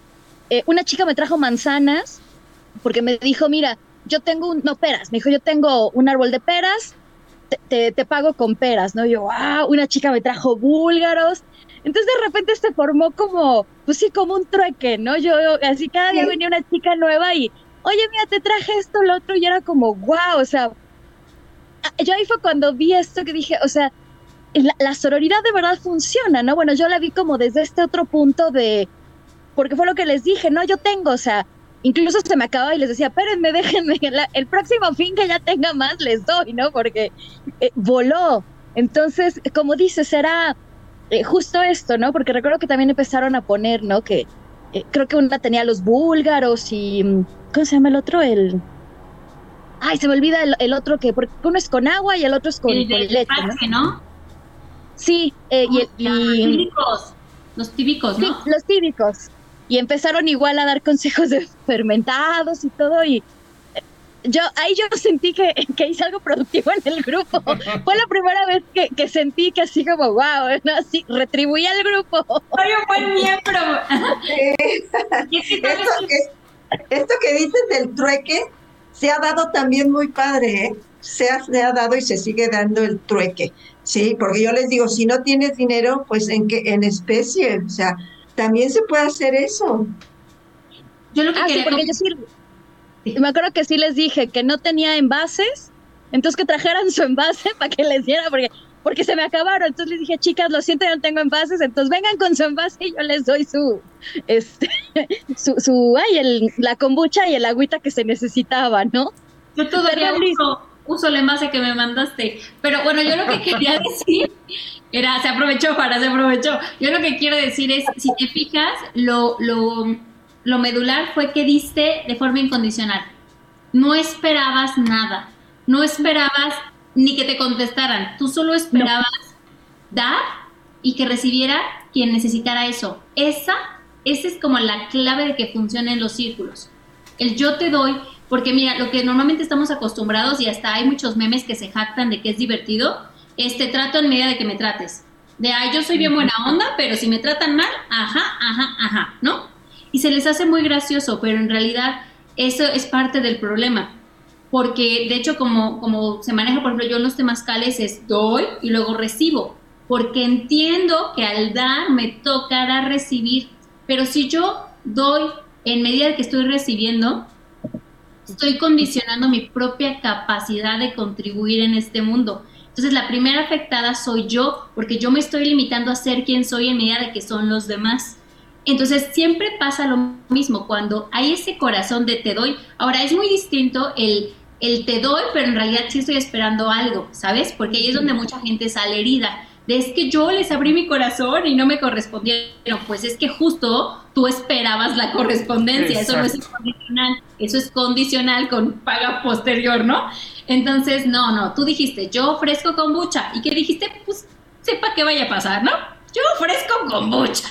eh, una chica me trajo manzanas, porque me dijo, mira, yo tengo, un, no, peras, me dijo, yo tengo un árbol de peras, te, te, pago con peras, ¿no? Yo, wow, una chica me trajo búlgaros. Entonces de repente se formó como, pues sí, como un trueque, ¿no? Yo, así cada día venía una chica nueva y, oye, mira, te traje esto, lo otro, y era como, wow, o sea, yo ahí fue cuando vi esto que dije, o sea, la, la, sororidad de verdad funciona, ¿no? Bueno, yo la vi como desde este otro punto de, porque fue lo que les dije, ¿no? Yo tengo, o sea, incluso se me acababa y les decía, espérenme, déjenme, *laughs* el próximo fin que ya tenga más les doy, ¿no? Porque eh, voló. Entonces, como dices, era eh, justo esto, ¿no? Porque recuerdo que también empezaron a poner, ¿no? Que eh, creo que una tenía los búlgaros y, mm, ¿cómo se llama el otro? El... Ay, se me olvida el, otro que, porque uno es con agua y el otro es con, el con leche, ¿no? Sí, y, y, los típicos, los típicos, ¿no? Sí, los típicos y empezaron igual a dar consejos de *laughs* fermentados y todo y eh, yo ahí yo *laughs* sentí que, que hice algo productivo en el grupo. *laughs* Fue la primera vez que, que sentí que así como, wow, ¿no? así retribuí al grupo. Soy un buen miembro. esto, esto, que dices del trueque se ha dado también muy padre, ¿eh? Se ha, se ha dado y se sigue dando el trueque, ¿sí? Porque yo les digo, si no tienes dinero, pues en, que, en especie, o sea, también se puede hacer eso. Yo lo que ah, sí, porque yo sí, me acuerdo que sí les dije que no tenía envases, entonces que trajeran *laughs* su envase para que les diera, porque, porque se me acabaron. Entonces les dije, chicas, lo siento, yo no tengo envases, entonces vengan con su envase y yo les doy su, este, *laughs* su, su ay, el, la kombucha y el agüita que se necesitaba, ¿no? Yo todavía uso, uso el envase que me mandaste. Pero bueno, yo lo que quería *laughs* decir era, se aprovechó, para, se aprovechó. Yo lo que quiero decir es, si te fijas, lo, lo, lo medular fue que diste de forma incondicional. No esperabas nada. No esperabas ni que te contestaran. Tú solo esperabas dar y que recibiera quien necesitara eso. Esa, esa es como la clave de que funcionen los círculos. El yo te doy, porque mira, lo que normalmente estamos acostumbrados y hasta hay muchos memes que se jactan de que es divertido, este trato en medida de que me trates. De, ay, yo soy bien buena onda, pero si me tratan mal, ajá, ajá, ajá, ¿no? Y se les hace muy gracioso, pero en realidad eso es parte del problema. Porque de hecho, como, como se maneja, por ejemplo, yo en los temazcales es doy y luego recibo. Porque entiendo que al dar me tocará recibir. Pero si yo doy en medida de que estoy recibiendo, estoy condicionando mi propia capacidad de contribuir en este mundo. Entonces la primera afectada soy yo, porque yo me estoy limitando a ser quien soy en medida de que son los demás. Entonces siempre pasa lo mismo, cuando hay ese corazón de te doy, ahora es muy distinto el, el te doy, pero en realidad sí estoy esperando algo, ¿sabes? Porque ahí es donde mucha gente sale herida. De es que yo les abrí mi corazón y no me correspondieron. Pues es que justo tú esperabas la correspondencia, eso no es incondicional, eso es condicional con paga posterior, ¿no? Entonces, no, no, tú dijiste, yo ofrezco kombucha. ¿Y qué dijiste? Pues sepa qué vaya a pasar, ¿no? Yo ofrezco kombucha.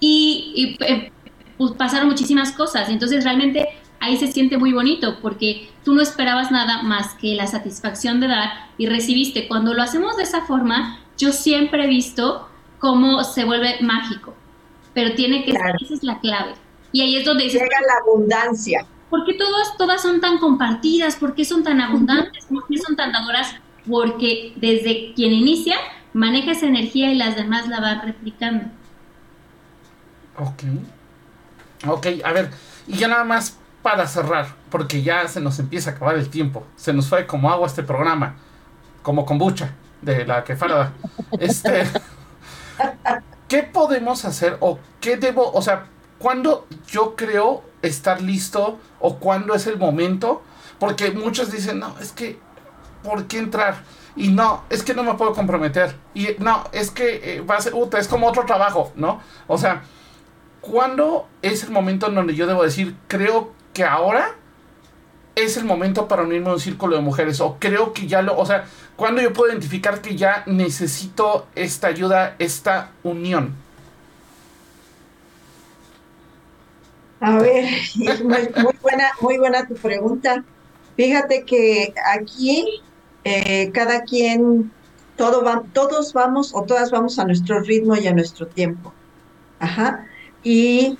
Y, y eh, pues pasaron muchísimas cosas. Entonces, realmente ahí se siente muy bonito porque tú no esperabas nada más que la satisfacción de dar y recibiste. Cuando lo hacemos de esa forma, yo siempre he visto cómo se vuelve mágico. Pero tiene que ser, esa es la clave. Y ahí es donde Llega la abundancia. ¿por qué todas, todas son tan compartidas? ¿Por qué son tan abundantes? ¿Por qué son tan dadoras? Porque desde quien inicia, maneja esa energía y las demás la van replicando. Ok. Ok, a ver, y ya nada más para cerrar, porque ya se nos empieza a acabar el tiempo. Se nos fue como agua este programa, como kombucha de la que farada. Este, *laughs* ¿qué podemos hacer o qué debo, o sea, cuando yo creo estar listo o cuándo es el momento, porque muchos dicen, no, es que, ¿por qué entrar? Y no, es que no me puedo comprometer. Y no, es que eh, va a ser, es como otro trabajo, ¿no? O sea, ¿cuándo es el momento en donde yo debo decir, creo que ahora es el momento para unirme a un círculo de mujeres? O creo que ya lo, o sea, ¿cuándo yo puedo identificar que ya necesito esta ayuda, esta unión? A ver, *laughs* muy, buena, muy buena tu pregunta. Fíjate que aquí eh, cada quien, todo todos vamos o todas vamos a nuestro ritmo y a nuestro tiempo. Ajá. Y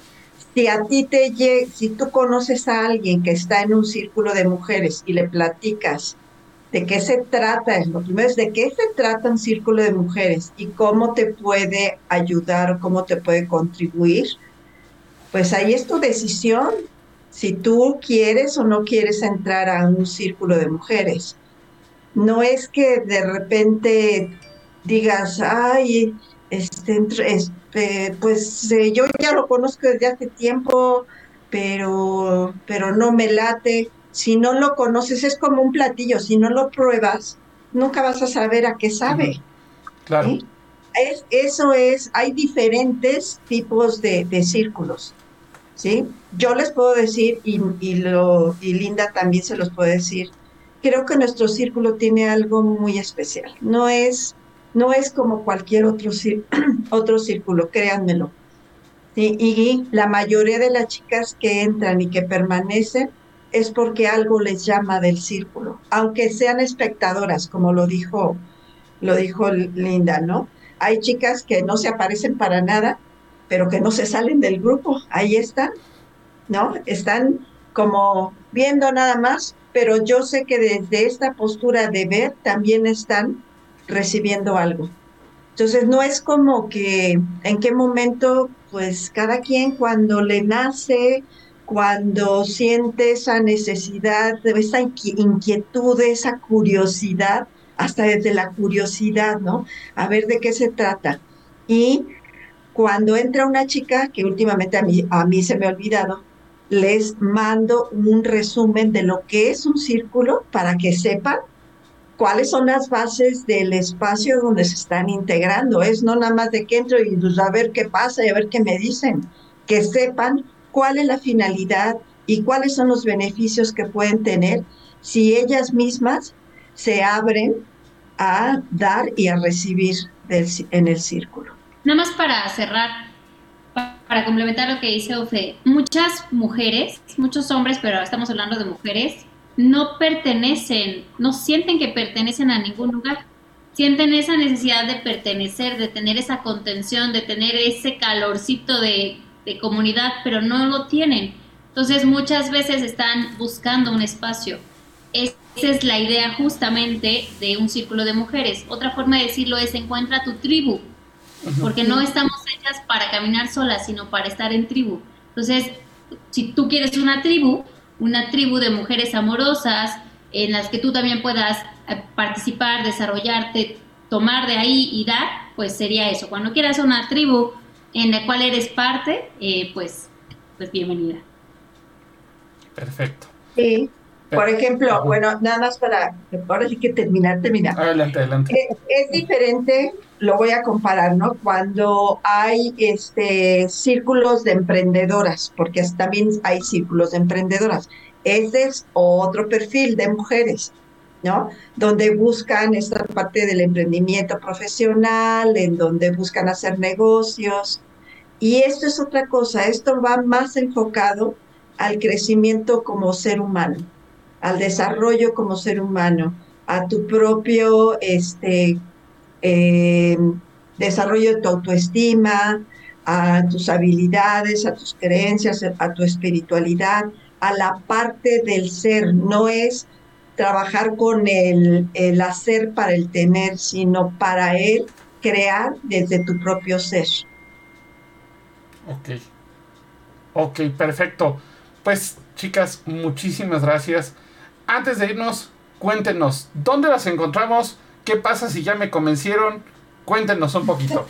si a ti te si tú conoces a alguien que está en un círculo de mujeres y le platicas de qué se trata, lo primero es de qué se trata un círculo de mujeres y cómo te puede ayudar, cómo te puede contribuir, pues ahí es tu decisión, si tú quieres o no quieres entrar a un círculo de mujeres. No es que de repente digas, ay, este, este pues eh, yo ya lo conozco desde hace tiempo, pero, pero no me late si no lo conoces, es como un platillo, si no lo pruebas, nunca vas a saber a qué sabe. Claro. Es, eso es, hay diferentes tipos de, círculos. ¿sí? Yo les puedo decir, y, y, lo, y Linda también se los puede decir, creo que nuestro círculo tiene algo muy especial. No es, no es como cualquier otro, *clears throat* otro círculo, créanmelo. Y la mayoría de las chicas que entran y que permanecen es porque algo les llama del círculo, aunque sean espectadoras, como lo dijo, lo dijo Linda, ¿no? Hay chicas que no se aparecen para nada, pero que no se salen del grupo, ahí están, ¿no? Están como viendo nada más, pero yo sé que desde esta postura de ver también están recibiendo algo. Entonces no es como que en qué momento, pues cada quien cuando le nace, cuando siente esa necesidad, esa inquietud, esa curiosidad, hasta desde la curiosidad, ¿no? A ver de qué se trata. Y cuando entra una chica, que últimamente a mí, a mí se me ha olvidado, les mando un resumen de lo que es un círculo para que sepan cuáles son las bases del espacio donde se están integrando. Es no nada más de que entro y pues, a ver qué pasa y a ver qué me dicen, que sepan cuál es la finalidad y cuáles son los beneficios que pueden tener si ellas mismas se abren a dar y a recibir en el círculo. Nada más para cerrar, para complementar lo que dice Ofe, muchas mujeres, muchos hombres, pero estamos hablando de mujeres, no pertenecen, no sienten que pertenecen a ningún lugar. Sienten esa necesidad de pertenecer, de tener esa contención, de tener ese calorcito de de comunidad, pero no lo tienen. Entonces muchas veces están buscando un espacio. Esa es la idea justamente de un círculo de mujeres. Otra forma de decirlo es encuentra tu tribu, porque no estamos hechas para caminar solas, sino para estar en tribu. Entonces, si tú quieres una tribu, una tribu de mujeres amorosas, en las que tú también puedas eh, participar, desarrollarte, tomar de ahí y dar, pues sería eso. Cuando quieras una tribu en la cual eres parte, eh, pues, pues bienvenida. Perfecto. Sí. Por ejemplo, bueno, nada más para, ahora sí que terminar, terminar. Adelante, adelante. Es, es, diferente, lo voy a comparar, ¿no? Cuando hay este círculos de emprendedoras, porque también hay círculos de emprendedoras. Ese es otro perfil de mujeres. ¿no? Donde buscan esta parte del emprendimiento profesional, en donde buscan hacer negocios. Y esto es otra cosa, esto va más enfocado al crecimiento como ser humano, al desarrollo como ser humano, a tu propio este, em, desarrollo de tu autoestima, a tus habilidades, a tus creencias, a tu espiritualidad, a la parte del ser. No es trabajar con el, el hacer para el tener, sino para él crear desde tu propio ser. Ok. Ok, perfecto. Pues chicas, muchísimas gracias. Antes de irnos, cuéntenos, ¿dónde las encontramos? ¿Qué pasa si ya me convencieron? Cuéntenos un poquito.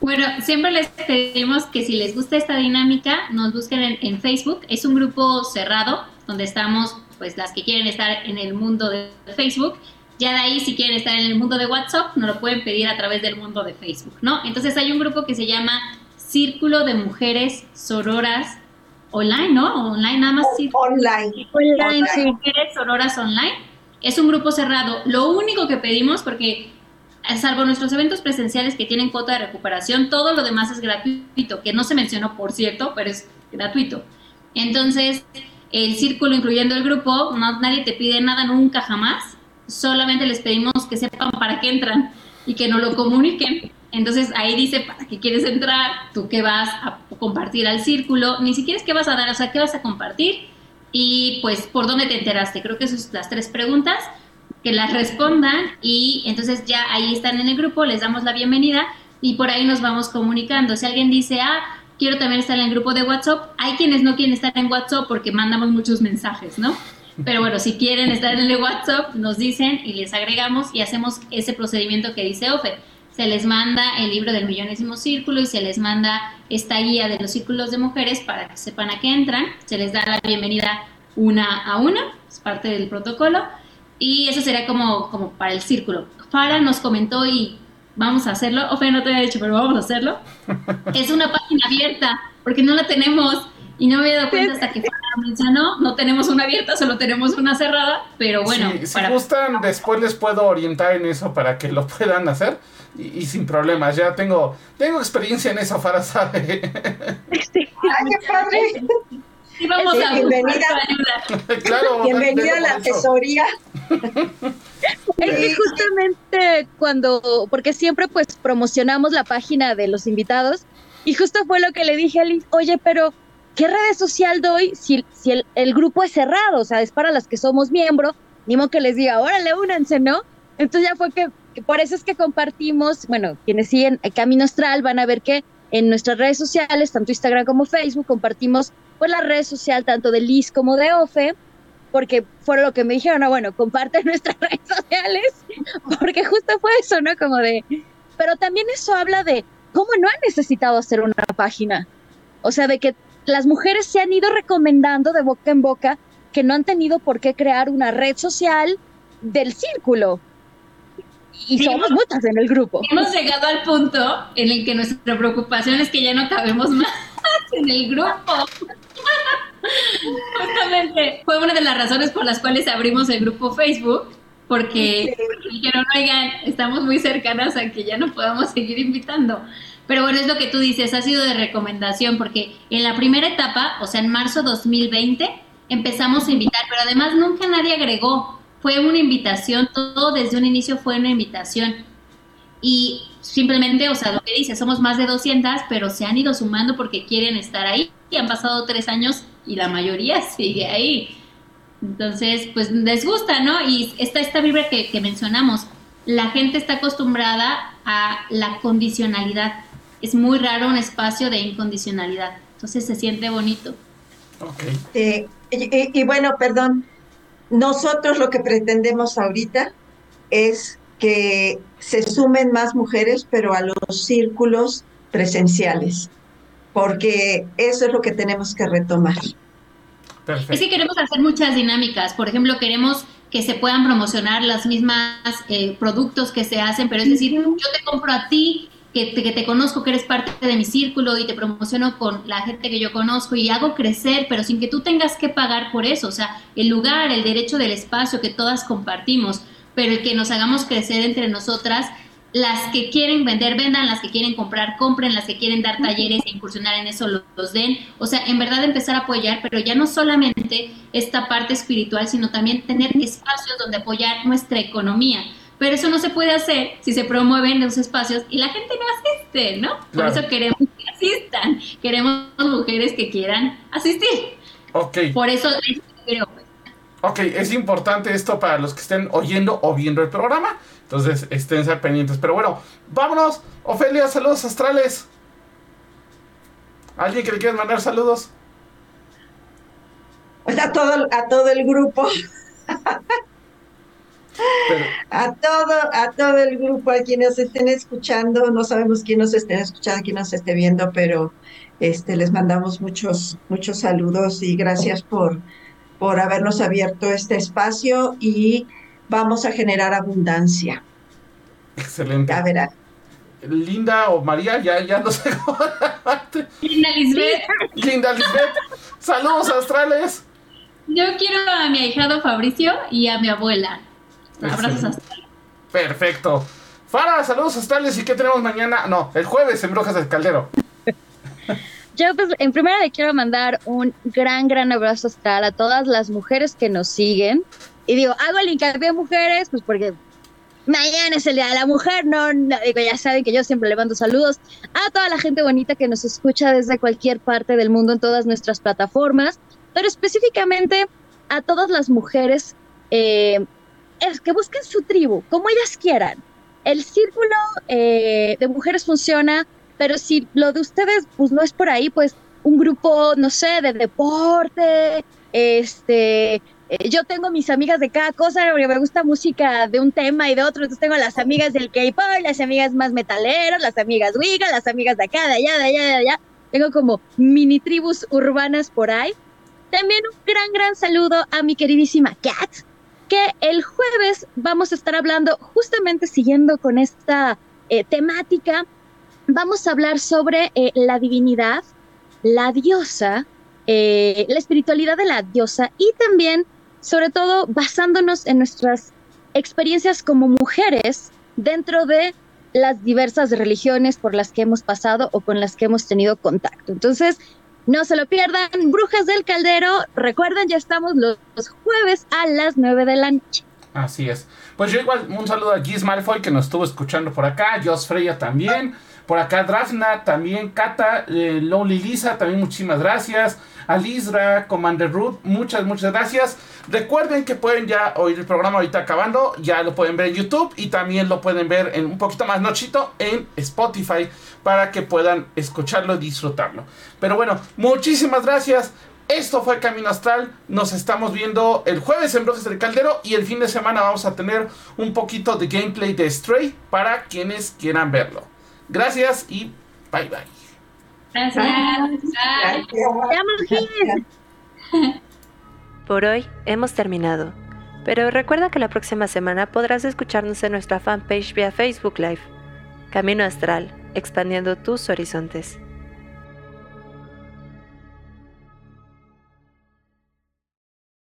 Bueno, siempre les pedimos que si les gusta esta dinámica, nos busquen en, Facebook. Es un grupo cerrado donde estamos pues las que quieren estar en el mundo de Facebook. Ya de ahí, si quieren estar en el mundo de WhatsApp, nos lo pueden pedir a través del mundo de Facebook, ¿no? Entonces hay un grupo que se llama Círculo de Mujeres Sororas Online, ¿no? Online nada más. Online. Online, sí. Mujeres Sororas Online. Es un grupo cerrado. Lo único que pedimos, porque salvo nuestros eventos presenciales que tienen cuota de recuperación, todo lo demás es gratuito, que no se mencionó, por cierto, pero es gratuito. Entonces, el círculo, incluyendo el grupo, no, nadie te pide nada nunca jamás, solamente les pedimos que sepan para qué entran y que no lo comuniquen. Entonces ahí dice para qué quieres entrar, tú qué vas a compartir al círculo, ni siquiera es qué vas a dar, o sea, qué vas a compartir, y pues por dónde te enteraste. Creo que esas son las tres preguntas, que las respondan y entonces ya ahí están en el grupo, les damos la bienvenida y por ahí nos vamos comunicando. Si alguien dice, ah, quiero también estar en el grupo de WhatsApp, hay quienes no quieren estar en WhatsApp porque mandamos muchos mensajes, ¿no? Pero bueno, si quieren estar en el WhatsApp, nos dicen y les agregamos y hacemos ese procedimiento que dice Ofe. Se les manda el libro del millonésimo círculo y se les manda esta guía de los círculos de mujeres para que sepan a qué entran. Se les da la bienvenida una a una, es parte del protocolo. Y eso sería como, como para el círculo. Farah nos comentó y vamos a hacerlo. Ofe no te había dicho, pero vamos a hacerlo. *laughs* es una página abierta porque no la tenemos y no me había dado cuenta hasta que mencionó, no tenemos una abierta, solo tenemos una cerrada, pero bueno. si gustan, después les puedo orientar en eso para que lo puedan hacer y, sin problemas. Ya tengo, tengo experiencia en eso, Farah sabe. Sí. Ay, qué padre. Sí, vamos a bienvenida, claro, bienvenida a la asesoría. Es que justamente cuando, porque siempre pues promocionamos la página de los invitados y justo fue lo que le dije a Liz, oye, pero ¿qué redes social doy si, si el, grupo es cerrado? O sea, es para las que somos miembros, ni modo que les diga, órale, únanse, ¿no? Entonces ya fue que, por eso es que compartimos, bueno, quienes siguen Camino Astral van a ver que en nuestras redes sociales, tanto Instagram como Facebook, compartimos pues la red social tanto de Liz como de Ofe, porque fue lo que me dijeron, no, bueno, comparte *laughs* nuestras redes sociales, porque justo fue eso, ¿no? Como de, pero también eso habla de cómo no han necesitado hacer una página. O sea, de que las mujeres se han ido recomendando de boca en boca que no han tenido por qué crear una red social del círculo. Y somos muchas en el grupo. Hemos llegado al punto en el que nuestra preocupación es que ya no cabemos más *laughs* en el grupo. *laughs* Justamente fue una de las razones por las cuales abrimos el grupo Facebook, porque dijeron, oigan, estamos muy cercanas a que ya no podamos seguir invitando. Pero bueno, es lo que tú dices, ha sido de recomendación, porque en la primera etapa, o sea, en marzo 2020, empezamos a invitar, pero además nunca nadie agregó. Fue una invitación, todo desde un inicio fue una invitación. Y simplemente, o sea, lo que dice, somos más de 200, pero se han ido sumando porque quieren estar ahí. Y han pasado tres años y la mayoría *laughs* sigue ahí. Entonces, pues les gusta, ¿no? Y está esta vibra que, que mencionamos. La gente está acostumbrada a la condicionalidad es muy raro un espacio de incondicionalidad. Entonces se siente bonito. Okay. Eh, y, bueno, perdón, nosotros lo que pretendemos ahorita es que se sumen más mujeres, pero a los círculos presenciales, porque eso es lo que tenemos que retomar. Perfecto. Es que queremos hacer muchas dinámicas. Por ejemplo, queremos que se puedan promocionar las mismas eh, productos que se hacen, pero es decir, yo te compro a ti que te, conozco, que eres parte de mi círculo y te promociono con la gente que yo conozco y hago crecer, pero sin que tú tengas que pagar por eso. O sea, el lugar, el derecho del espacio que todas compartimos, pero el que nos hagamos crecer entre nosotras. Las que quieren vender, vendan, las que quieren comprar, compren, las que quieren dar talleres e incursionar en eso, los den. O sea, en verdad empezar a apoyar, pero ya no solamente esta parte espiritual, sino también tener espacios donde apoyar nuestra economía pero eso no se puede hacer si se promueven los espacios y la gente no asiste, ¿no? Por eso queremos que asistan. Queremos mujeres que quieran asistir. Ok. Por eso creo. Ok, es importante esto para los que estén oyendo o viendo el programa. Entonces, estén pendientes. Pero bueno, vámonos. Ofelia, saludos astrales. ¿Alguien que le quiera mandar saludos? Pues a todo, a todo el grupo. *laughs* A todo, a todo el grupo, a quienes estén escuchando, no sabemos quién nos estén escuchando, quién nos esté viendo, pero este, les mandamos muchos, muchos saludos y gracias por, por habernos abierto este espacio y vamos a generar abundancia. Excelente. Ya verán. Linda o María, ya, ya no sé cómo Linda Lisbeth. Linda Lisbeth. Saludos astrales. Yo quiero a mi ahijado Fabricio y a mi abuela. Abrazos astrales. Perfecto. Fara, saludos astrales. ¿Y qué tenemos mañana? No, el jueves en Brujas del Caldero. *laughs* Yo, pues, en primera le quiero mandar un gran, gran abrazo astral a todas las mujeres que nos siguen. Y digo, hago el hincapié mujeres, pues porque mañana es el Día de la Mujer, no, digo, ya saben que yo siempre le mando saludos a toda la gente bonita que nos escucha desde cualquier parte del mundo en todas nuestras plataformas pero específicamente a todas las mujeres eh, es que busquen su tribu, como ellas quieran. El círculo eh, de mujeres funciona, pero si lo de ustedes pues no es por ahí, pues un grupo, no sé, de deporte, este, eh, yo tengo mis amigas de cada cosa, porque me gusta música de un tema y de otro, entonces tengo las amigas del K-pop, las amigas más metaleras, las amigas Wigga, las amigas de acá, de allá, de allá, de allá. Tengo como mini tribus urbanas por ahí. También un gran, gran saludo a mi queridísima Kat, que el jueves vamos a estar hablando, justamente siguiendo con esta eh, temática, vamos a hablar sobre eh, la divinidad, la diosa, la espiritualidad de la diosa y también sobre todo basándonos en nuestras experiencias como mujeres dentro de las diversas religiones por las que hemos pasado o con las que hemos tenido contacto. Entonces, no se lo pierdan, Brujas del Caldero, recuerden, ya estamos los, jueves a las 9 de la noche. Así es. Pues yo igual un saludo a Giz Malfoy que nos estuvo escuchando por acá, Jos Freya también, por acá Drafna, también Kata, eh, Loli Lisa, también muchísimas gracias. Alisra, Commander Root, muchas, muchas gracias. Recuerden que pueden ya oír el programa ahorita acabando, ya lo pueden ver en YouTube y también lo pueden ver en un poquito más nochito en Spotify para que puedan escucharlo y disfrutarlo. Pero bueno, muchísimas gracias. Esto fue Camino Astral. Nos estamos viendo el jueves en Brujas del Caldero y el fin de semana vamos a tener un poquito de gameplay de Stray para quienes quieran verlo. Gracias y bye bye. Por hoy hemos terminado, pero recuerda que la próxima semana podrás escucharnos en nuestra fanpage vía Facebook Live. Camino Astral, expandiendo tus horizontes.